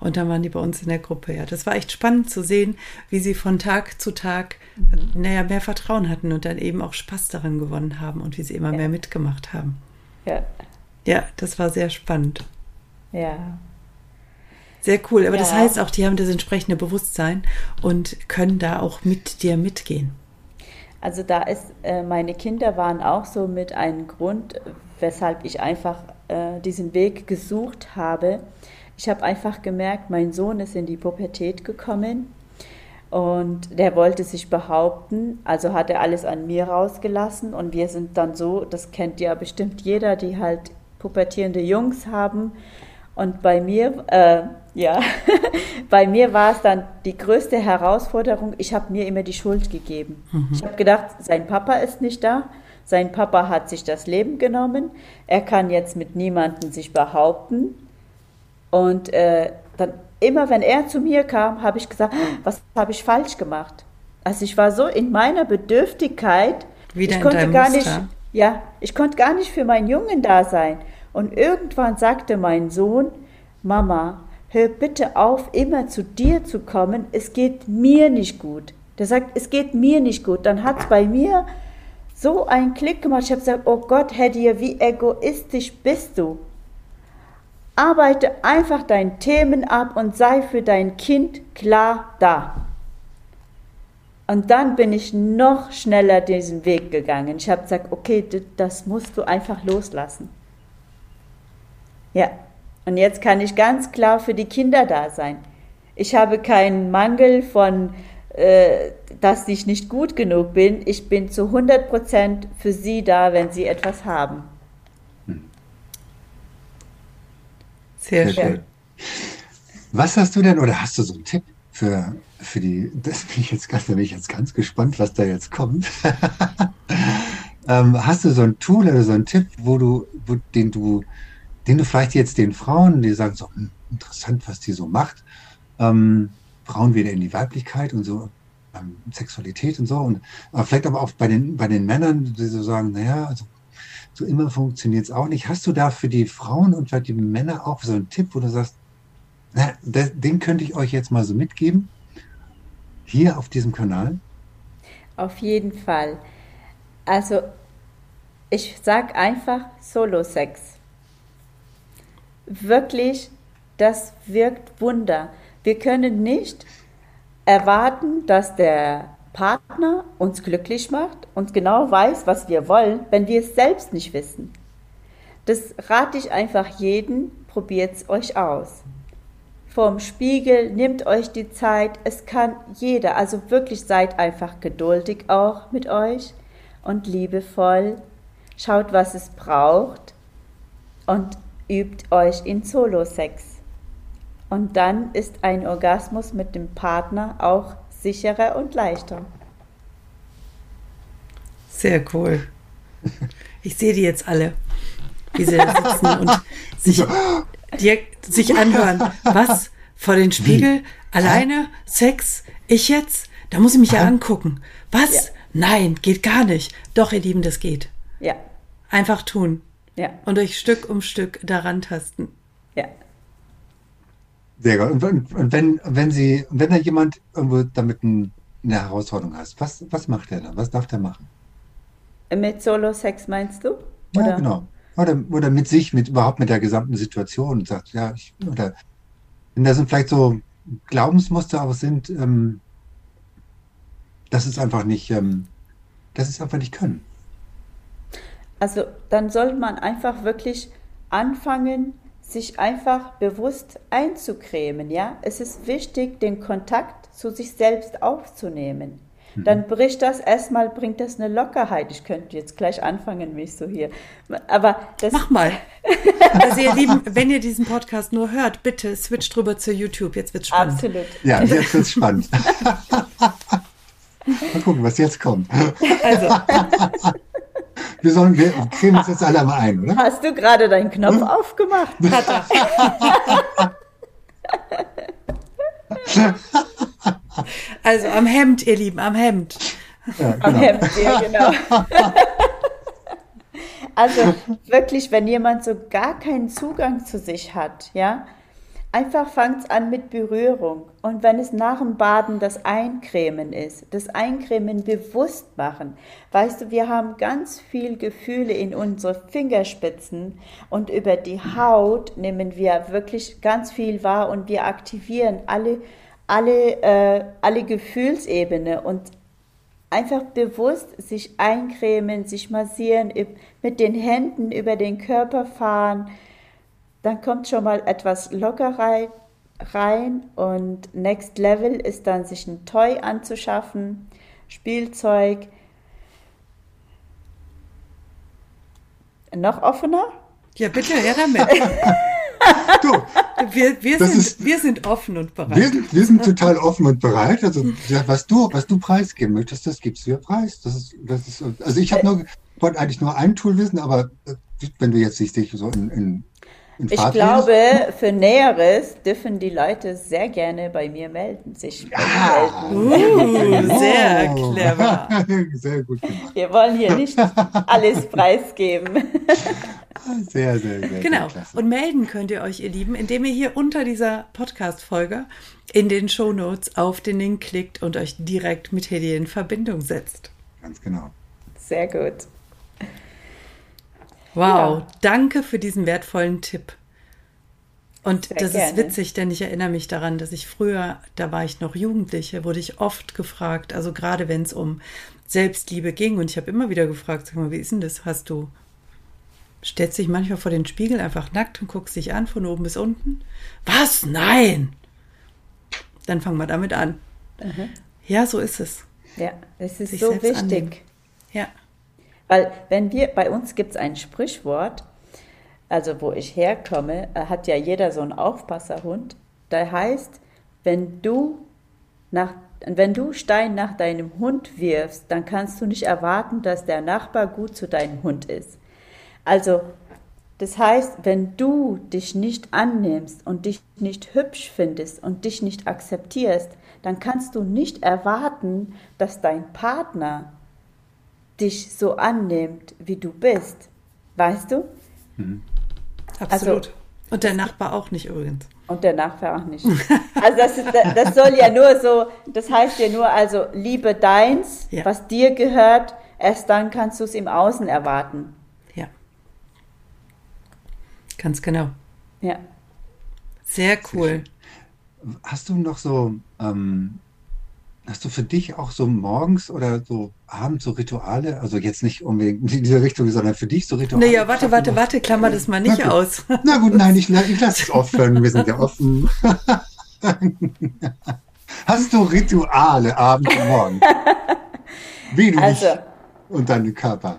Und dann waren die bei uns in der Gruppe. Ja, das war echt spannend zu sehen, wie sie von Tag zu Tag, mhm. naja, mehr Vertrauen hatten und dann eben auch Spaß daran gewonnen haben und wie sie immer ja. mehr mitgemacht haben. Ja. Ja, das war sehr spannend. Ja. Sehr cool. Aber ja. das heißt auch, die haben das entsprechende Bewusstsein und können da auch mit dir mitgehen. Also da ist, äh, meine Kinder waren auch so mit einem Grund, weshalb ich einfach äh, diesen Weg gesucht habe, ich habe einfach gemerkt, mein Sohn ist in die Pubertät gekommen und der wollte sich behaupten, also hat er alles an mir rausgelassen und wir sind dann so, das kennt ja bestimmt jeder, die halt pubertierende Jungs haben. Und bei mir, äh, ja, bei mir war es dann die größte Herausforderung, ich habe mir immer die Schuld gegeben. Mhm. Ich habe gedacht, sein Papa ist nicht da, sein Papa hat sich das Leben genommen, er kann jetzt mit niemandem sich behaupten und äh, dann immer, wenn er zu mir kam, habe ich gesagt, was habe ich falsch gemacht? Also ich war so in meiner Bedürftigkeit, Wieder ich konnte gar Muster. nicht, ja, ich konnte gar nicht für meinen Jungen da sein. Und irgendwann sagte mein Sohn, Mama, hör bitte auf, immer zu dir zu kommen. Es geht mir nicht gut. Der sagt, es geht mir nicht gut. Dann hat es bei mir so einen Klick gemacht. Ich habe gesagt, oh Gott, Hedier, wie egoistisch bist du? Arbeite einfach deine Themen ab und sei für dein Kind klar da. Und dann bin ich noch schneller diesen Weg gegangen. Ich habe gesagt, okay, das musst du einfach loslassen. Ja, und jetzt kann ich ganz klar für die Kinder da sein. Ich habe keinen Mangel von, äh, dass ich nicht gut genug bin. Ich bin zu 100% für sie da, wenn sie etwas haben. Sehr, Sehr schön. Was hast du denn, oder hast du so einen Tipp für, für die, das bin ich jetzt ganz, da bin ich jetzt ganz gespannt, was da jetzt kommt. ähm, hast du so ein Tool oder so einen Tipp, wo du, wo, den du, den du vielleicht jetzt den Frauen, die sagen so, hm, interessant, was die so macht, ähm, Frauen wieder in die Weiblichkeit und so, ähm, Sexualität und so, und aber vielleicht aber auch bei den, bei den Männern, die so sagen, naja, also so immer funktioniert es auch nicht. Hast du da für die Frauen und für die Männer auch so einen Tipp, wo du sagst, na, den könnte ich euch jetzt mal so mitgeben, hier auf diesem Kanal? Auf jeden Fall. Also ich sage einfach Solo-Sex. Wirklich, das wirkt Wunder. Wir können nicht erwarten, dass der Partner uns glücklich macht und genau weiß, was wir wollen, wenn wir es selbst nicht wissen. Das rate ich einfach jeden, probiert es euch aus. Vorm Spiegel, nehmt euch die Zeit, es kann jeder, also wirklich seid einfach geduldig auch mit euch und liebevoll. Schaut, was es braucht und übt euch in Solo-Sex. Und dann ist ein Orgasmus mit dem Partner auch sicherer und leichter. Sehr cool. Ich sehe die jetzt alle, wie sie da sitzen und sich, die, sich anhören. Was? Vor den Spiegel? Alleine? Sex? Ich jetzt? Da muss ich mich ja angucken. Was? Ja. Nein, geht gar nicht. Doch, ihr Lieben, das geht. Ja. Einfach tun. Ja. Und euch Stück um Stück daran tasten. Sehr gut. Und, und, wenn, wenn Sie, wenn da jemand irgendwo damit ein, eine Herausforderung hat, was, was macht er da? Was darf der machen? Mit Solo-Sex meinst du? Oder? Ja, genau. Oder, oder mit sich, mit überhaupt mit der gesamten Situation und sagt, ja, ich, oder wenn da sind vielleicht so Glaubensmuster auch sind, ähm, dass es einfach nicht, ähm, dass es einfach nicht können. Also dann sollte man einfach wirklich anfangen, sich einfach bewusst einzucremen, ja. Es ist wichtig, den Kontakt zu sich selbst aufzunehmen. Mhm. Dann bricht das erstmal, bringt das eine Lockerheit. Ich könnte jetzt gleich anfangen, mich so hier. Aber das. Mach mal. also ihr Lieben, wenn ihr diesen Podcast nur hört, bitte switcht drüber zu YouTube. Jetzt wird's spannend. Absolut. Ja, jetzt wird's spannend. mal gucken, was jetzt kommt. Also. Wir sollen, wir kriegen uns jetzt alle mal ein, oder? Hast du gerade deinen Knopf hm? aufgemacht? Hat er. also am Hemd, ihr Lieben, am Hemd. Ja, genau. Am Hemd, ja, genau. also wirklich, wenn jemand so gar keinen Zugang zu sich hat, ja, Einfach fangt es an mit Berührung. Und wenn es nach dem Baden das Eincremen ist, das Eincremen bewusst machen. Weißt du, wir haben ganz viel Gefühle in unsere Fingerspitzen und über die Haut nehmen wir wirklich ganz viel wahr und wir aktivieren alle, alle, äh, alle Gefühlsebene und einfach bewusst sich eincremen, sich massieren, mit den Händen über den Körper fahren dann kommt schon mal etwas Lockerheit rein und Next Level ist dann, sich ein Toy anzuschaffen, Spielzeug. Noch offener? Ja, bitte, her damit. du, wir, wir, sind, ist, wir sind offen und bereit. Wir sind, wir sind total offen und bereit. Also, was du, was du preisgeben möchtest, das gibst du ja preis. Das ist, das ist, also ich habe nur, wollte eigentlich nur ein Tool wissen, aber äh, wenn du jetzt dich so in, in ich glaube, für Näheres dürfen die Leute sehr gerne bei mir melden, sich ja. melden. Uh, sehr clever. Sehr gut gemacht. Wir wollen hier nicht alles preisgeben. Sehr, sehr, sehr. Genau. Klasse. Und melden könnt ihr euch, ihr Lieben, indem ihr hier unter dieser Podcast-Folge in den Show Notes auf den Link klickt und euch direkt mit Hedi in Verbindung setzt. Ganz genau. Sehr gut. Wow, ja. danke für diesen wertvollen Tipp. Und Sehr das gerne. ist witzig, denn ich erinnere mich daran, dass ich früher, da war ich noch Jugendliche, wurde ich oft gefragt, also gerade wenn es um Selbstliebe ging, und ich habe immer wieder gefragt, sag mal, wie ist denn das? Hast du, stellst dich manchmal vor den Spiegel einfach nackt und guckst dich an von oben bis unten? Was? Nein! Dann fangen wir damit an. Mhm. Ja, so ist es. Ja, es ist Sich so wichtig. Annehmen. Ja. Weil wenn wir, bei uns gibt es ein Sprichwort, also wo ich herkomme, äh, hat ja jeder so einen Aufpasserhund. Da heißt, wenn du nach wenn du Stein nach deinem Hund wirfst, dann kannst du nicht erwarten, dass der Nachbar gut zu deinem Hund ist. Also, das heißt, wenn du dich nicht annimmst und dich nicht hübsch findest und dich nicht akzeptierst, dann kannst du nicht erwarten, dass dein Partner dich so annimmt, wie du bist. Weißt du? Mhm. Absolut. Also, und der Nachbar auch nicht übrigens. Und der Nachbar auch nicht. Also das, ist, das soll ja nur so, das heißt ja nur, also liebe deins, ja. was dir gehört, erst dann kannst du es im Außen erwarten. Ja. Ganz genau. Ja. Sehr cool. Hast du noch so ähm, Hast du für dich auch so morgens oder so abends so Rituale? Also jetzt nicht unbedingt in diese Richtung, sondern für dich so Rituale? Naja, warte, warte, warte, klammer das mal nicht Na aus. Na gut, nein, ich, ich lasse es offen. Wir sind ja offen. Hast du Rituale abends und morgens? Wie du also. dich und deinen Körper.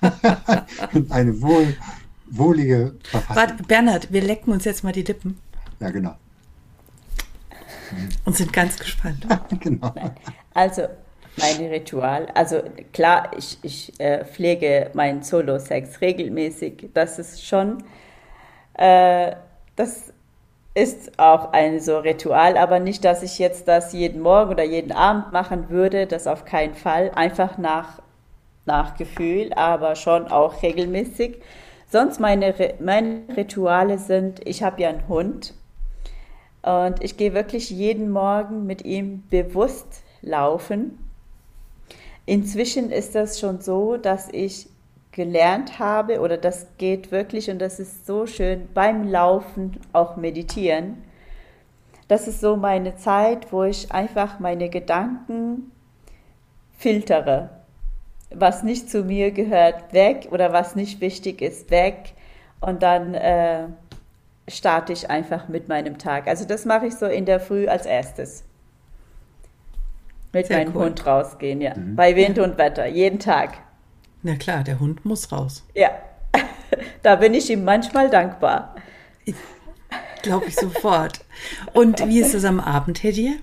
und eine wohl, wohlige Verfassung. Warte, Bernhard, wir lecken uns jetzt mal die Lippen. Ja, genau. Und sind ganz gespannt. genau. Also, meine Ritual, also klar, ich, ich äh, pflege meinen Solo-Sex regelmäßig. Das ist schon, äh, das ist auch ein so Ritual, aber nicht, dass ich jetzt das jeden Morgen oder jeden Abend machen würde, das auf keinen Fall, einfach nach, nach Gefühl, aber schon auch regelmäßig. Sonst meine, meine Rituale sind, ich habe ja einen Hund und ich gehe wirklich jeden Morgen mit ihm bewusst laufen. Inzwischen ist das schon so, dass ich gelernt habe, oder das geht wirklich, und das ist so schön, beim Laufen auch meditieren. Das ist so meine Zeit, wo ich einfach meine Gedanken filtere. Was nicht zu mir gehört, weg, oder was nicht wichtig ist, weg. Und dann äh, starte ich einfach mit meinem Tag. Also das mache ich so in der Früh als erstes. Mit Sehr meinem cool. Hund rausgehen, ja. Mhm. Bei Wind und Wetter, jeden Tag. Na klar, der Hund muss raus. Ja, da bin ich ihm manchmal dankbar. Glaube ich sofort. Und wie ist es am Abend, Hedier?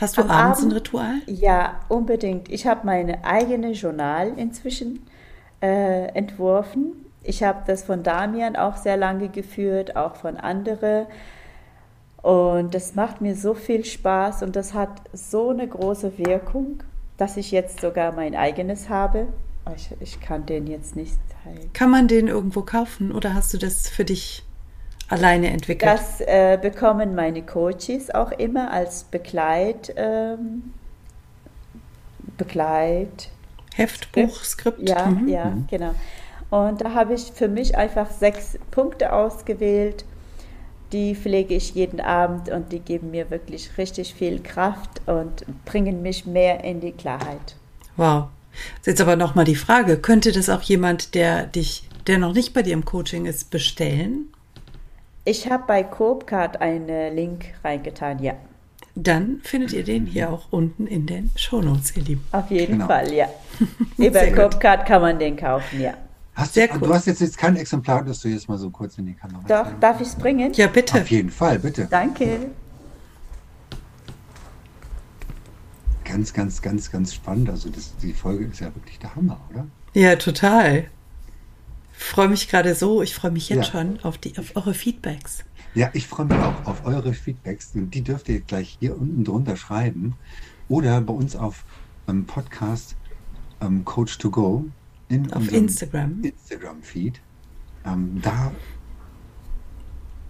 Hast du am abends Abend, ein Ritual? Ja, unbedingt. Ich habe meine eigene Journal inzwischen äh, entworfen ich habe das von Damian auch sehr lange geführt, auch von anderen. Und das macht mir so viel Spaß und das hat so eine große Wirkung, dass ich jetzt sogar mein eigenes habe. Ich, ich kann den jetzt nicht teilen. Kann man den irgendwo kaufen oder hast du das für dich alleine entwickelt? Das äh, bekommen meine Coaches auch immer als Begleit. Ähm, Begleit. Heftbuch, Skript. Ja, mhm. ja, genau. Und da habe ich für mich einfach sechs Punkte ausgewählt. Die pflege ich jeden Abend und die geben mir wirklich richtig viel Kraft und bringen mich mehr in die Klarheit. Wow. Jetzt aber nochmal die Frage, könnte das auch jemand, der dich, der noch nicht bei dir im Coaching ist, bestellen? Ich habe bei Coopcard einen Link reingetan, ja. Dann findet ihr den hier auch unten in den Shownotes, ihr Lieben. Auf jeden genau. Fall, ja. Über Coopcard kann man den kaufen, ja. Hast Sehr du, cool. du hast jetzt, jetzt kein Exemplar, das du jetzt mal so kurz in die Kamera Doch, zeigen. darf ich es bringen? Ja, bitte. Auf jeden Fall, bitte. Danke. Ganz, ganz, ganz, ganz spannend. Also das, die Folge ist ja wirklich der Hammer, oder? Ja, total. Ich freue mich gerade so, ich freue mich jetzt ja. schon auf, die, auf eure Feedbacks. Ja, ich freue mich auch auf eure Feedbacks. Und die dürft ihr gleich hier unten drunter schreiben. Oder bei uns auf ähm, Podcast ähm, Coach to Go in auf Instagram. Instagram-Feed. Ähm, da,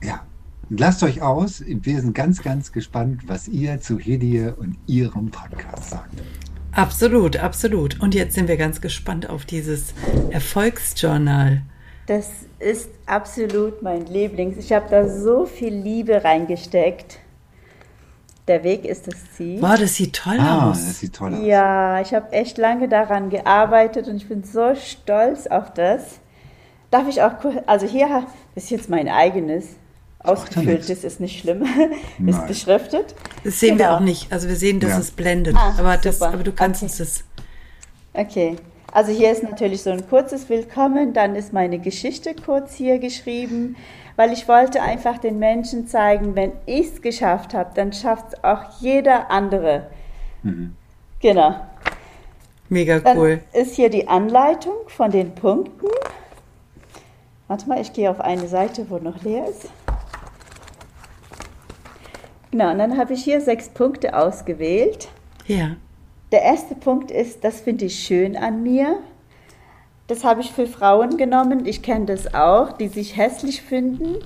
ja, lasst euch aus. Wir sind ganz, ganz gespannt, was ihr zu Hedie und ihrem Podcast sagt. Absolut, absolut. Und jetzt sind wir ganz gespannt auf dieses Erfolgsjournal. Das ist absolut mein Lieblings. Ich habe da so viel Liebe reingesteckt. Der Weg ist das Ziel. Wow, das sieht toll ah, aus. Das sieht toll aus. Ja, ich habe echt lange daran gearbeitet und ich bin so stolz auf das. Darf ich auch, also hier das ist jetzt mein eigenes. Ausgefüllt ist, ist nicht schlimm. ist beschriftet. Das sehen genau. wir auch nicht. Also wir sehen, dass ja. es blendet. Ah, aber, das, aber du kannst okay. es. Okay. Also hier ist natürlich so ein kurzes Willkommen, dann ist meine Geschichte kurz hier geschrieben, weil ich wollte einfach den Menschen zeigen, wenn ich es geschafft habe, dann schafft es auch jeder andere. Mhm. Genau. Mega cool. Dann ist hier die Anleitung von den Punkten. Warte mal, ich gehe auf eine Seite, wo noch leer ist. Genau, und dann habe ich hier sechs Punkte ausgewählt. Ja. Der erste Punkt ist, das finde ich schön an mir. Das habe ich für Frauen genommen. Ich kenne das auch, die sich hässlich finden.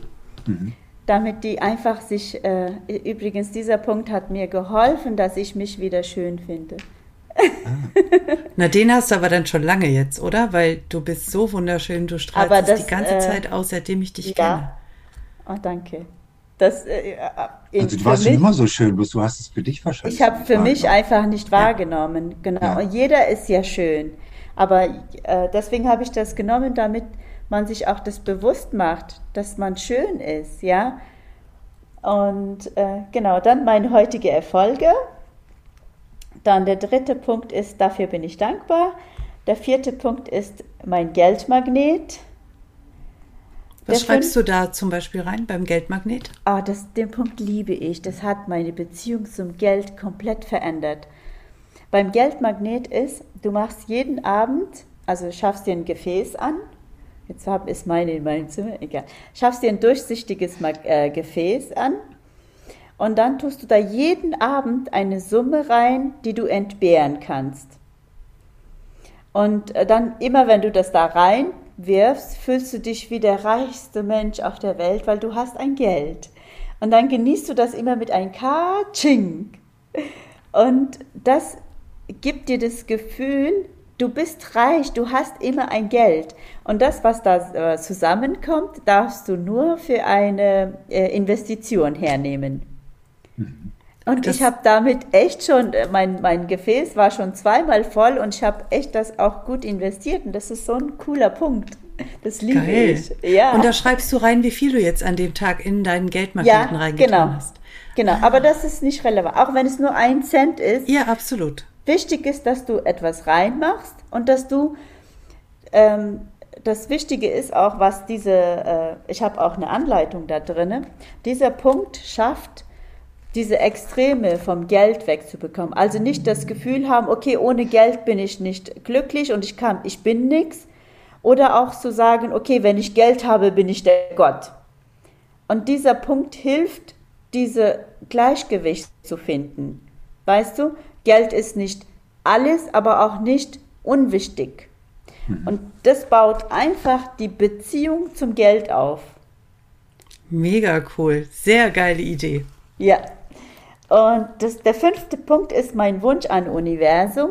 Mhm. Damit die einfach sich, äh, übrigens, dieser Punkt hat mir geholfen, dass ich mich wieder schön finde. Ah. Na, den hast du aber dann schon lange jetzt, oder? Weil du bist so wunderschön, du strahlst das, die ganze äh, Zeit aus, seitdem ich dich ja. kenne. Oh, danke. Das, äh, äh also du warst mich, schon immer so schön, bloß du hast es für dich wahrscheinlich. Ich habe für mich einfach nicht wahrgenommen. Genau. Ja. Und jeder ist ja schön. Aber äh, deswegen habe ich das genommen, damit man sich auch das bewusst macht, dass man schön ist, ja. Und äh, genau, dann meine heutige Erfolge. Dann der dritte Punkt ist, dafür bin ich dankbar. Der vierte Punkt ist mein Geldmagnet. Was der schreibst fünf, du da zum Beispiel rein beim Geldmagnet? Ah, das, den Punkt liebe ich. Das hat meine Beziehung zum Geld komplett verändert. Beim Geldmagnet ist, du machst jeden Abend, also schaffst dir ein Gefäß an. Jetzt ist meine in meinem Zimmer, egal. Schaffst dir ein durchsichtiges äh, Gefäß an und dann tust du da jeden Abend eine Summe rein, die du entbehren kannst. Und äh, dann immer, wenn du das da rein wirfst, fühlst du dich wie der reichste Mensch auf der Welt, weil du hast ein Geld. Und dann genießt du das immer mit ein Ka-Ching. Und das gibt dir das Gefühl, du bist reich, du hast immer ein Geld. Und das, was da äh, zusammenkommt, darfst du nur für eine äh, Investition hernehmen. Mhm. Und das ich habe damit echt schon, äh, mein, mein Gefäß war schon zweimal voll und ich habe echt das auch gut investiert. Und das ist so ein cooler Punkt. Das liebe Geil. ich. Ja. Und da schreibst du rein, wie viel du jetzt an dem Tag in deinen Geldmagneten ja, reingetan genau. hast. Genau, aber das ist nicht relevant. Auch wenn es nur ein Cent ist. Ja, absolut. Wichtig ist, dass du etwas reinmachst und dass du ähm, das Wichtige ist auch, was diese, äh, ich habe auch eine Anleitung da drin, dieser Punkt schafft diese Extreme vom Geld wegzubekommen. Also nicht das Gefühl haben, okay, ohne Geld bin ich nicht glücklich und ich kann, ich bin nichts. Oder auch zu sagen, okay, wenn ich Geld habe, bin ich der Gott. Und dieser Punkt hilft, diese Gleichgewicht zu finden. Weißt du, Geld ist nicht alles, aber auch nicht unwichtig. Mhm. Und das baut einfach die Beziehung zum Geld auf. Mega cool. Sehr geile Idee. Ja, und das, der fünfte Punkt ist mein Wunsch an Universum.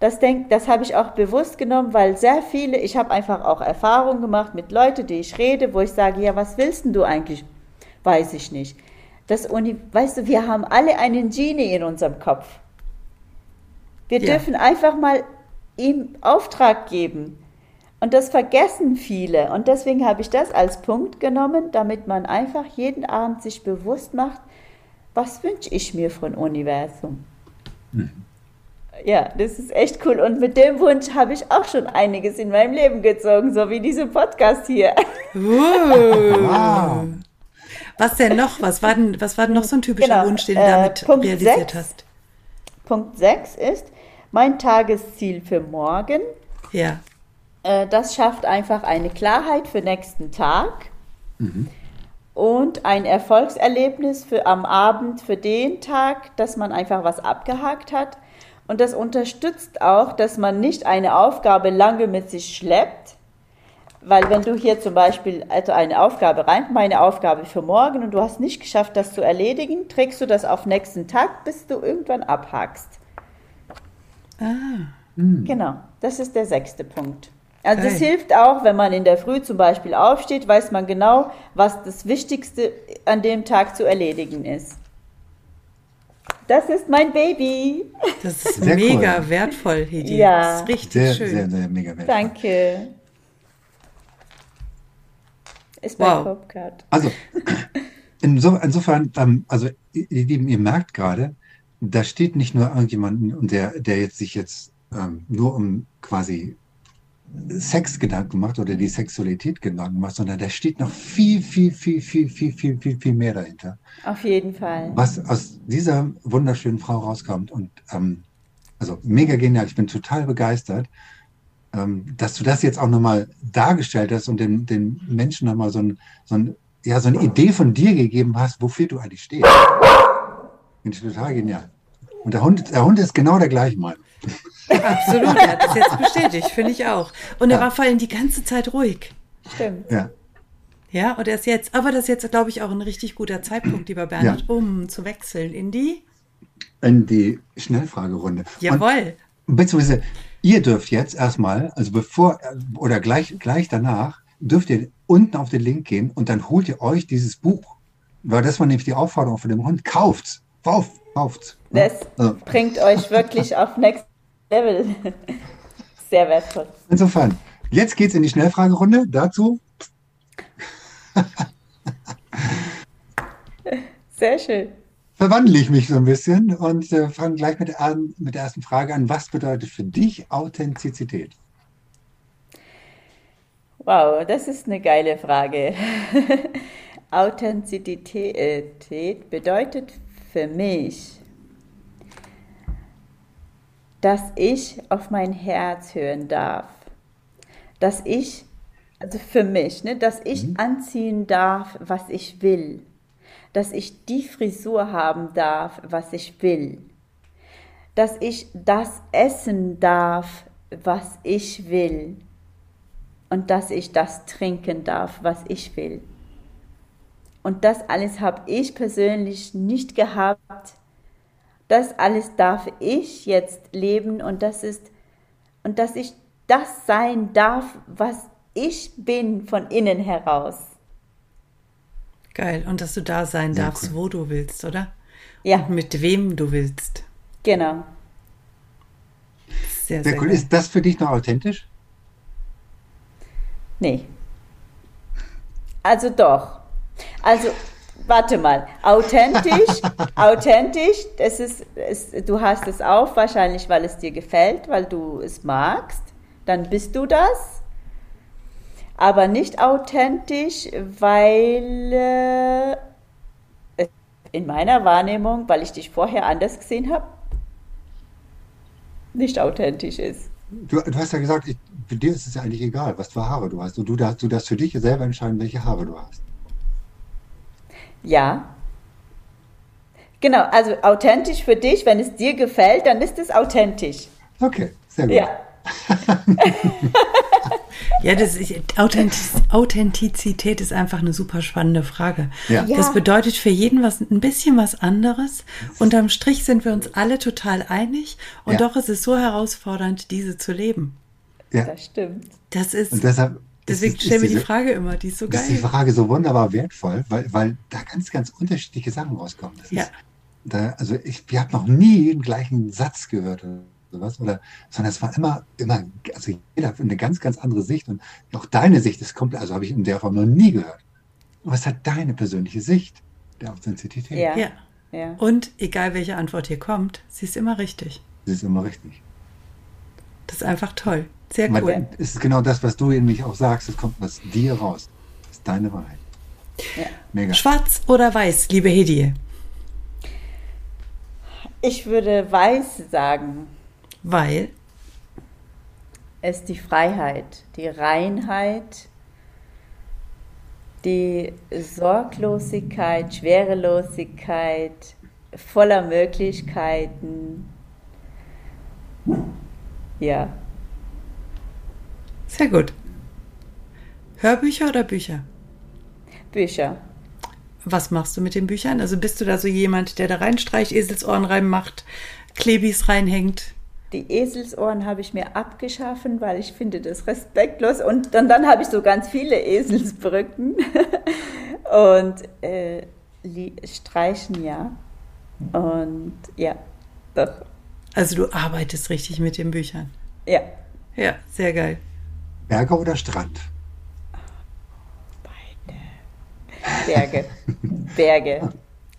Das, denk, das habe ich auch bewusst genommen, weil sehr viele, ich habe einfach auch Erfahrungen gemacht mit Leuten, die ich rede, wo ich sage, ja, was willst denn du eigentlich? Weiß ich nicht. Das Uni, weißt du, wir haben alle einen Genie in unserem Kopf. Wir ja. dürfen einfach mal ihm Auftrag geben. Und das vergessen viele. Und deswegen habe ich das als Punkt genommen, damit man einfach jeden Abend sich bewusst macht, was wünsche ich mir von Universum? Mhm. Ja, das ist echt cool. Und mit dem Wunsch habe ich auch schon einiges in meinem Leben gezogen, so wie dieser Podcast hier. wow. Was denn noch? Was war denn, was war denn noch so ein typischer genau. Wunsch, den du damit äh, realisiert 6, hast? Punkt 6 ist mein Tagesziel für morgen. Ja. Äh, das schafft einfach eine Klarheit für nächsten Tag. Mhm und ein Erfolgserlebnis für am Abend für den Tag, dass man einfach was abgehakt hat. Und das unterstützt auch, dass man nicht eine Aufgabe lange mit sich schleppt, weil wenn du hier zum Beispiel also eine Aufgabe rein, meine Aufgabe für morgen und du hast nicht geschafft, das zu erledigen, trägst du das auf nächsten Tag, bis du irgendwann abhakst. Ah. Genau, das ist der sechste Punkt. Also das hilft auch, wenn man in der Früh zum Beispiel aufsteht, weiß man genau, was das Wichtigste an dem Tag zu erledigen ist. Das ist mein Baby. Das ist sehr mega cool. wertvoll, Hedi. Ja. Das ist richtig sehr, schön. Sehr, sehr mega wertvoll. Danke. Ist mein wow. Popcard. Also, insofern, ähm, also ihr Lieben, ihr merkt gerade, da steht nicht nur irgendjemand, der, der jetzt sich jetzt ähm, nur um quasi Sex Gedanken macht oder die Sexualität Gedanken macht, sondern da steht noch viel, viel, viel, viel, viel, viel, viel, viel mehr dahinter. Auf jeden Fall. Was aus dieser wunderschönen Frau rauskommt und ähm, also mega genial. Ich bin total begeistert, ähm, dass du das jetzt auch nochmal dargestellt hast und den, den Menschen nochmal so, ein, so, ein, ja, so eine Idee von dir gegeben hast, wofür du eigentlich stehst. Finde ich total genial. Und der Hund, der Hund ist genau der gleiche Meinung. Absolut, er hat das jetzt bestätigt, finde ich auch. Und er war vor allem die ganze Zeit ruhig. Stimmt. Ja. Ja, und er ist jetzt, aber das ist jetzt, glaube ich, auch ein richtig guter Zeitpunkt, lieber Bernhard, ja. um zu wechseln in die in die Schnellfragerunde. Jawohl. Und, beziehungsweise, ihr dürft jetzt erstmal, also bevor oder gleich, gleich danach, dürft ihr unten auf den Link gehen und dann holt ihr euch dieses Buch. Weil das war nämlich die Aufforderung von dem Hund. Kauft's! Kauf, kauft's! Das also. bringt euch wirklich auf Next Level. Sehr wertvoll. Insofern, jetzt geht's in die Schnellfragerunde. Dazu. Sehr schön verwandle ich mich so ein bisschen und äh, fange gleich mit der, mit der ersten Frage an. Was bedeutet für dich Authentizität? Wow, das ist eine geile Frage. Authentizität bedeutet für mich, dass ich auf mein Herz hören darf. Dass ich, also für mich, ne, dass ich mhm. anziehen darf, was ich will dass ich die Frisur haben darf, was ich will, dass ich das essen darf, was ich will und dass ich das trinken darf, was ich will. Und das alles habe ich persönlich nicht gehabt. Das alles darf ich jetzt leben und das ist und dass ich das sein darf, was ich bin von innen heraus. Geil. Und dass du da sein Sehr darfst, cool. wo du willst, oder? Ja. Und mit wem du willst. Genau. Sehr, sehr, sehr cool. Geil. Ist das für dich noch authentisch? Nee. Also doch. Also, warte mal. Authentisch, authentisch, das ist, es, du hast es auf, wahrscheinlich, weil es dir gefällt, weil du es magst. Dann bist du das aber nicht authentisch, weil äh, in meiner Wahrnehmung, weil ich dich vorher anders gesehen habe, nicht authentisch ist. Du, du hast ja gesagt, ich, für dir ist es ja eigentlich egal, was für Haare du hast. Und du darfst, du darfst für dich selber entscheiden, welche Haare du hast. Ja. Genau, also authentisch für dich, wenn es dir gefällt, dann ist es authentisch. Okay, sehr gut. Ja. Ja, das ist, Authentiz, Authentizität ist einfach eine super spannende Frage. Ja. Das bedeutet für jeden was ein bisschen was anderes. Unterm Strich sind wir uns alle total einig und ja. doch ist es so herausfordernd, diese zu leben. Ja. Das stimmt. Das ist. Und deshalb Deswegen stellen wir die Frage immer, die ist so geil. Ist die Frage so wunderbar wertvoll, weil, weil da ganz, ganz unterschiedliche Sachen rauskommen. Das ja. Ist, da, also ich, wir haben noch nie den gleichen Satz gehört sowas, oder, sondern es war immer, immer, also jeder hat eine ganz, ganz andere Sicht und auch deine Sicht ist komplett, also habe ich in der Form noch nie gehört. Was hat deine persönliche Sicht der Authentizität? Ja. ja. ja. Und egal welche Antwort hier kommt, sie ist immer richtig. Sie ist immer richtig. Das ist einfach toll. Sehr cool. Es ist genau das, was du in mich auch sagst, es kommt aus dir raus. Das ist deine Wahrheit. Ja. Mega. Schwarz oder weiß, liebe Hedie? Ich würde weiß sagen. Weil? Es die Freiheit, die Reinheit, die Sorglosigkeit, Schwerelosigkeit, voller Möglichkeiten. Ja. Sehr gut. Hörbücher oder Bücher? Bücher. Was machst du mit den Büchern? Also bist du da so jemand, der da reinstreicht, Eselsohren reinmacht, Klebis reinhängt? Die Eselsohren habe ich mir abgeschaffen, weil ich finde das respektlos. Und dann, dann habe ich so ganz viele Eselsbrücken. und äh, streichen ja. Und ja, doch. Also du arbeitest richtig mit den Büchern. Ja. Ja, sehr geil. Berge oder Strand? Beide. Berge. Berge.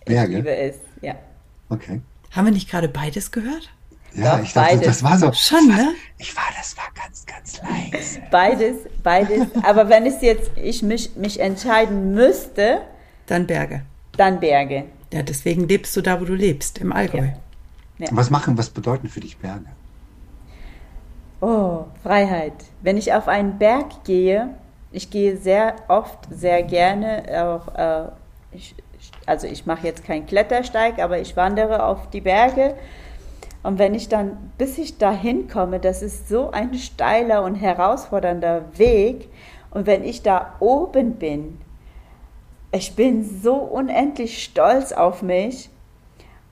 Berge. Ich liebe es, ja. Okay. Haben wir nicht gerade beides gehört? Ja, Doch, ich dachte, beides. das war so. Schon, ne? Ich war, das war ganz, ganz leise. Beides, beides. Aber wenn es jetzt, ich mich, mich entscheiden müsste, Dann Berge. dann Berge. Ja, deswegen lebst du da, wo du lebst, im Allgäu. Ja. Was machen, was bedeuten für dich Berge? Oh, Freiheit. Wenn ich auf einen Berg gehe, ich gehe sehr oft, sehr gerne auch, äh, ich, also ich mache jetzt keinen Klettersteig, aber ich wandere auf die Berge. Und wenn ich dann, bis ich dahin komme, das ist so ein steiler und herausfordernder Weg. Und wenn ich da oben bin, ich bin so unendlich stolz auf mich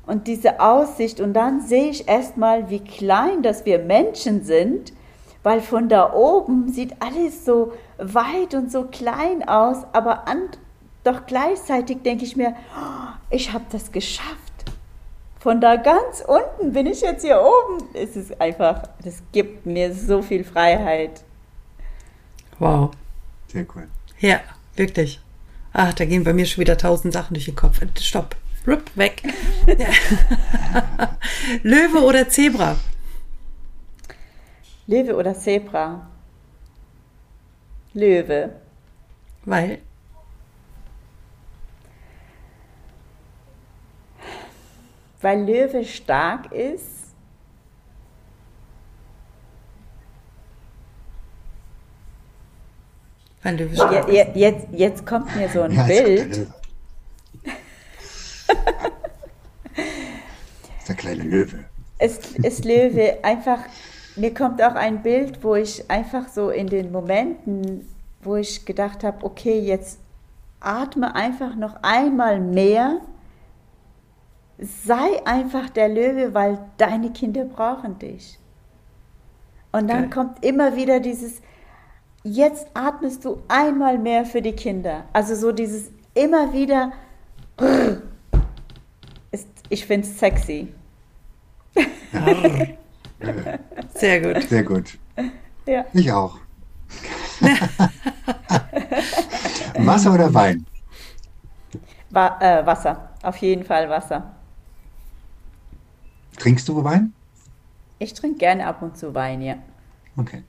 und diese Aussicht und dann sehe ich erstmal, wie klein, dass wir Menschen sind, weil von da oben sieht alles so weit und so klein aus, aber an, doch gleichzeitig denke ich mir, oh, ich habe das geschafft. Von da ganz unten bin ich jetzt hier oben. Es ist einfach, das gibt mir so viel Freiheit. Wow. Sehr cool. Ja, wirklich. Ach, da gehen bei mir schon wieder tausend Sachen durch den Kopf. Stopp. Rup, weg. Löwe oder Zebra? Löwe oder Zebra? Löwe. Weil, Weil Löwe stark ist, weil Löwe stark je, jetzt, jetzt kommt mir so ein Ja, ist der Bild. Löwe. ist der kleine Löwe. Es ist Löwe einfach, mir kommt auch ein Bild, wo ich einfach so in den Momenten, wo ich gedacht habe, okay, jetzt atme einfach noch einmal mehr. Sei einfach der Löwe, weil deine Kinder brauchen dich. Und dann Geil. kommt immer wieder dieses, jetzt atmest du einmal mehr für die Kinder. Also so dieses immer wieder, ich finde es sexy. Sehr gut. Sehr gut. Ja. Ich auch. Wasser oder Wein? Wa äh, Wasser, auf jeden Fall Wasser. Trinkst du Wein? Ich trinke gerne ab und zu Wein, ja. Okay.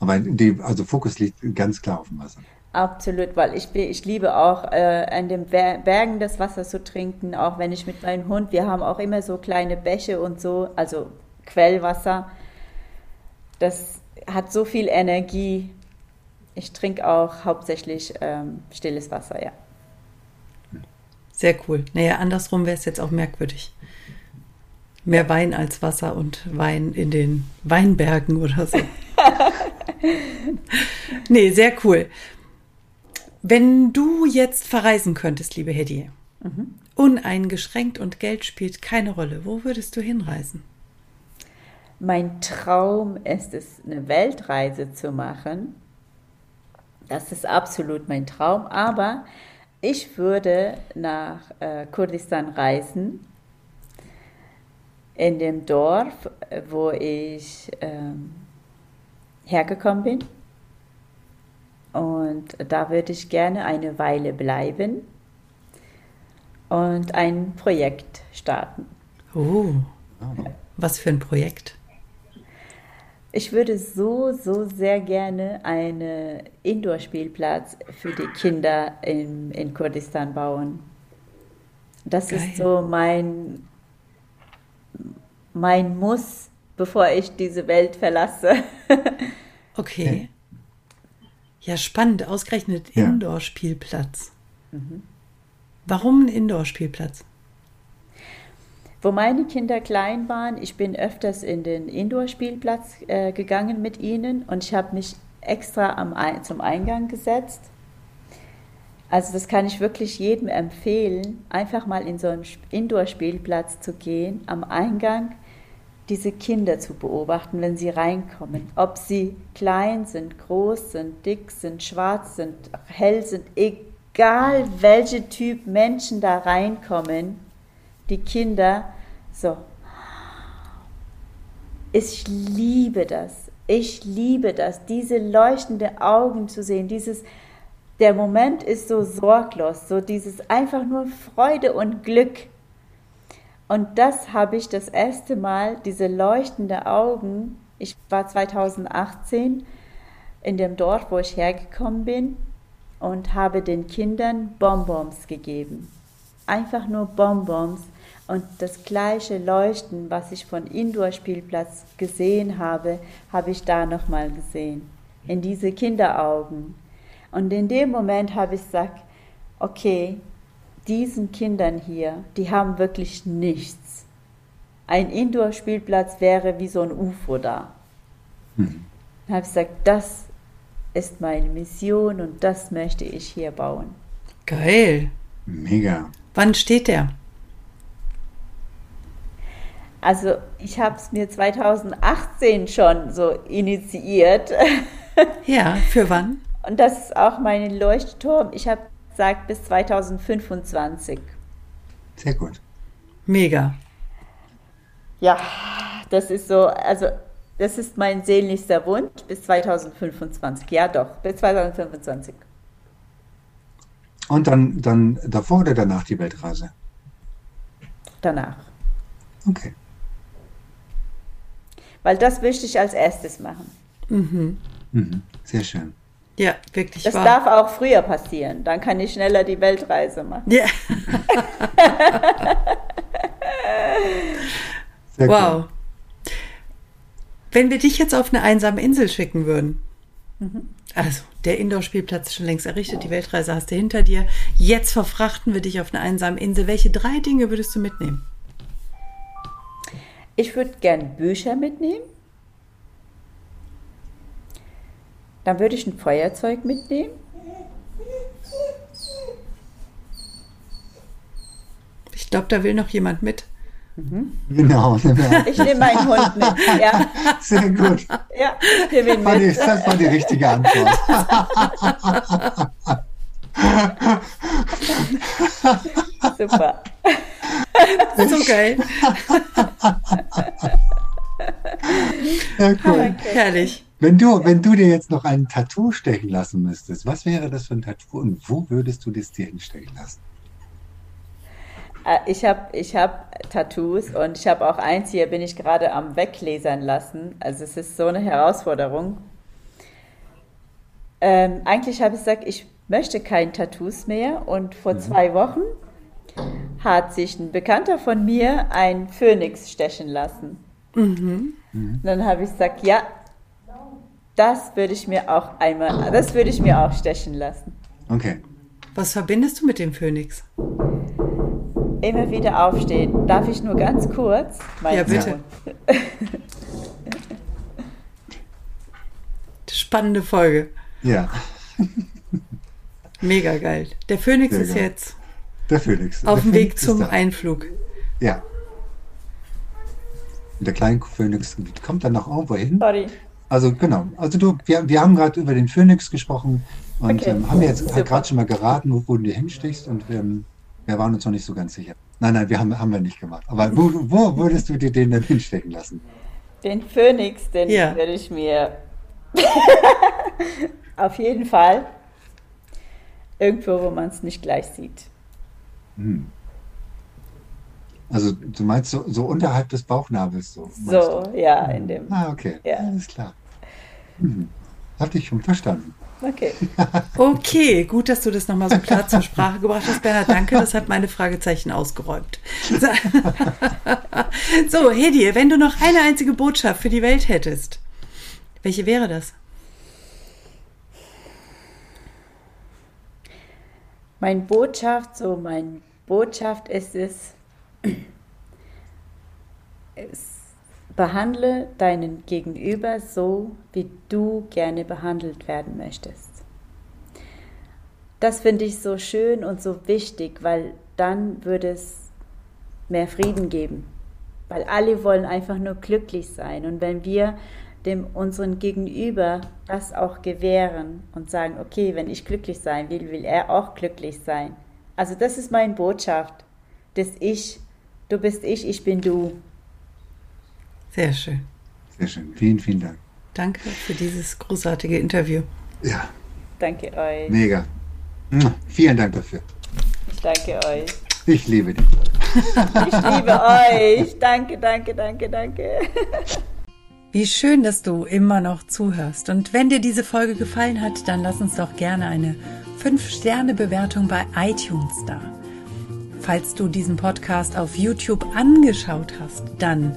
Aber die, also Fokus liegt ganz klar auf dem Wasser. Absolut, weil ich, ich liebe auch äh, an den Ber- Bergen das Wasser zu trinken, auch wenn ich mit meinem Hund, wir haben auch immer so kleine Bäche und so, also Quellwasser. Das hat so viel Energie. Ich trinke auch hauptsächlich ähm, stilles Wasser, ja. Sehr cool. Naja, andersrum wäre es jetzt auch merkwürdig. Mehr Wein als Wasser und Wein in den Weinbergen oder so. nee, sehr cool. Wenn du jetzt verreisen könntest, liebe Hedy, uneingeschränkt und Geld spielt keine Rolle, wo würdest du hinreisen? Mein Traum ist es, eine Weltreise zu machen. Das ist absolut mein Traum. Aber ich würde nach äh, Kurdistan reisen, in dem Dorf, wo ich ähm, hergekommen bin. Und da würde ich gerne eine Weile bleiben und ein Projekt starten. Oh, was für ein Projekt. Ich würde so, so sehr gerne einen Indoor-Spielplatz für die Kinder in, in Kurdistan bauen. Das Geil. ist so mein, mein Muss, bevor ich diese Welt verlasse. Okay. Ja, spannend. Ausgerechnet Ja. Indoor-Spielplatz. Warum ein Indoor-Spielplatz? Wo meine Kinder klein waren, ich bin öfters in den Indoor-Spielplatz äh, gegangen mit ihnen und ich habe mich extra am, zum Eingang gesetzt. Also das kann ich wirklich jedem empfehlen, einfach mal in so einen Sp- Indoor-Spielplatz zu gehen, am Eingang diese Kinder zu beobachten, wenn sie reinkommen. Ob sie klein sind, groß sind, dick sind, schwarz sind, hell sind, egal welche Typ Menschen da reinkommen, die Kinder, so. Ich liebe das. Ich liebe das, diese leuchtenden Augen zu sehen, dieses, der Moment ist so sorglos, so dieses einfach nur Freude und Glück. Und das habe ich das erste Mal, diese leuchtenden Augen. Ich war 2018 in dem Dorf, wo ich hergekommen bin und habe den Kindern Bonbons gegeben. Einfach nur Bonbons und das gleiche Leuchten, was ich von Indoor-Spielplatz gesehen habe, habe ich da nochmal gesehen. In diese Kinderaugen. Und in dem Moment habe ich gesagt, okay, diesen Kindern hier, die haben wirklich nichts. Ein Indoor-Spielplatz wäre wie so ein UFO da. Mhm. Dann habe ich gesagt, das ist meine Mission und das möchte ich hier bauen. Geil. Mega. Wann steht der? Also ich habe es mir 2018 schon so initiiert. Ja, für wann? Und das ist auch mein Leuchtturm. Ich habe gesagt bis 2025. Sehr gut. Mega. Ja, das ist so, also das ist mein sehnlichster Wunsch bis 2025. Ja, doch, bis 2025. Und dann, dann davor oder danach die Weltreise? Danach. Okay. Weil das möchte ich als erstes machen. Mhm. Mhm. Sehr schön. Ja, wirklich Das wahr. darf auch früher passieren. Dann kann ich schneller die Weltreise machen. Ja. Sehr Wow. cool. Wenn wir dich jetzt auf eine einsame Insel schicken würden, Mhm. also der Indoor-Spielplatz ist schon längst errichtet, die Weltreise hast du hinter dir, jetzt verfrachten wir dich auf eine einsame Insel. Welche drei Dinge würdest du mitnehmen? Ich würde gern Bücher mitnehmen. Dann würde ich ein Feuerzeug mitnehmen. Ich glaube, da will noch jemand mit. Genau. genau. Ich nehme meinen Hund mit. Ja, Sehr gut. ja, ich nehme ihn Das war, die, mit. das war die richtige Antwort. Super. So geil. Ja, cool. Herrlich. Wenn du, wenn du dir jetzt noch ein Tattoo stechen lassen müsstest, was wäre das für ein Tattoo und wo würdest du das dir hinstechen lassen? Äh, Ich habe ich hab Tattoos und ich habe auch eins hier, bin ich gerade am Weglesern lassen. Also es ist so eine Herausforderung. Ähm, eigentlich habe ich gesagt, ich möchte kein Tattoos mehr und vor zwei Wochen hat sich ein Bekannter von mir ein Phönix stechen lassen. Mhm. Dann habe ich gesagt, ja, das würde ich mir auch einmal, das würde ich mir auch stechen lassen. Okay. Was verbindest du mit dem Phönix? Immer wieder aufstehen. Darf ich nur ganz kurz? Mein Ja, bitte. Spannende Folge. Ja, Mega geil. Der Phönix Sehr ist geil. jetzt der Phönix. auf dem Weg zum. Einflug. Ja. Und der kleine Phönix kommt dann noch irgendwo hin. Sorry. Also genau. Also du, wir, wir haben gerade über den Phönix gesprochen und Okay. ähm, haben jetzt halt gerade schon mal geraten, wo, wo du dir hinstichst und ähm, wir waren uns noch nicht so ganz sicher. Nein, nein, wir haben, haben wir nicht gemacht. Aber wo, wo würdest du dir den dann hinstecken lassen? Den Phönix, den Ja. werde ich mir auf jeden Fall irgendwo, wo man es nicht gleich sieht. Hm. Also du meinst so, so unterhalb des Bauchnabels so? So, du? ja, in dem. Ah, okay. Ja. Alles klar. Hm. Hatte ich schon verstanden. Okay. Okay, gut, dass du das nochmal so klar zur Sprache gebracht hast, Bernhard. Danke, das hat meine Fragezeichen ausgeräumt. So, Hedi, wenn du noch eine einzige Botschaft für die Welt hättest, welche wäre das? Mein Botschaft, so mein Botschaft ist es, es behandle deinen Gegenüber so, wie du gerne behandelt werden möchtest. Das finde ich so schön und so wichtig, weil dann würde es mehr Frieden geben. Weil alle wollen einfach nur glücklich sein. Und wenn wir dem unseren Gegenüber das auch gewähren und sagen, okay, wenn ich glücklich sein will, will er auch glücklich sein. Also das ist meine Botschaft. Das Ich, du bist ich, ich bin du. Sehr schön. Sehr schön. Vielen, vielen Dank. Danke für dieses großartige Interview. Ja, Danke euch. mega. Vielen Dank dafür. Ich danke euch. Ich liebe dich. Ich liebe euch. Danke, danke, danke, danke. Wie schön, dass du immer noch zuhörst. Und wenn dir diese Folge gefallen hat, dann lass uns doch gerne eine 5-Sterne-Bewertung bei iTunes da. Falls du diesen Podcast auf YouTube angeschaut hast, dann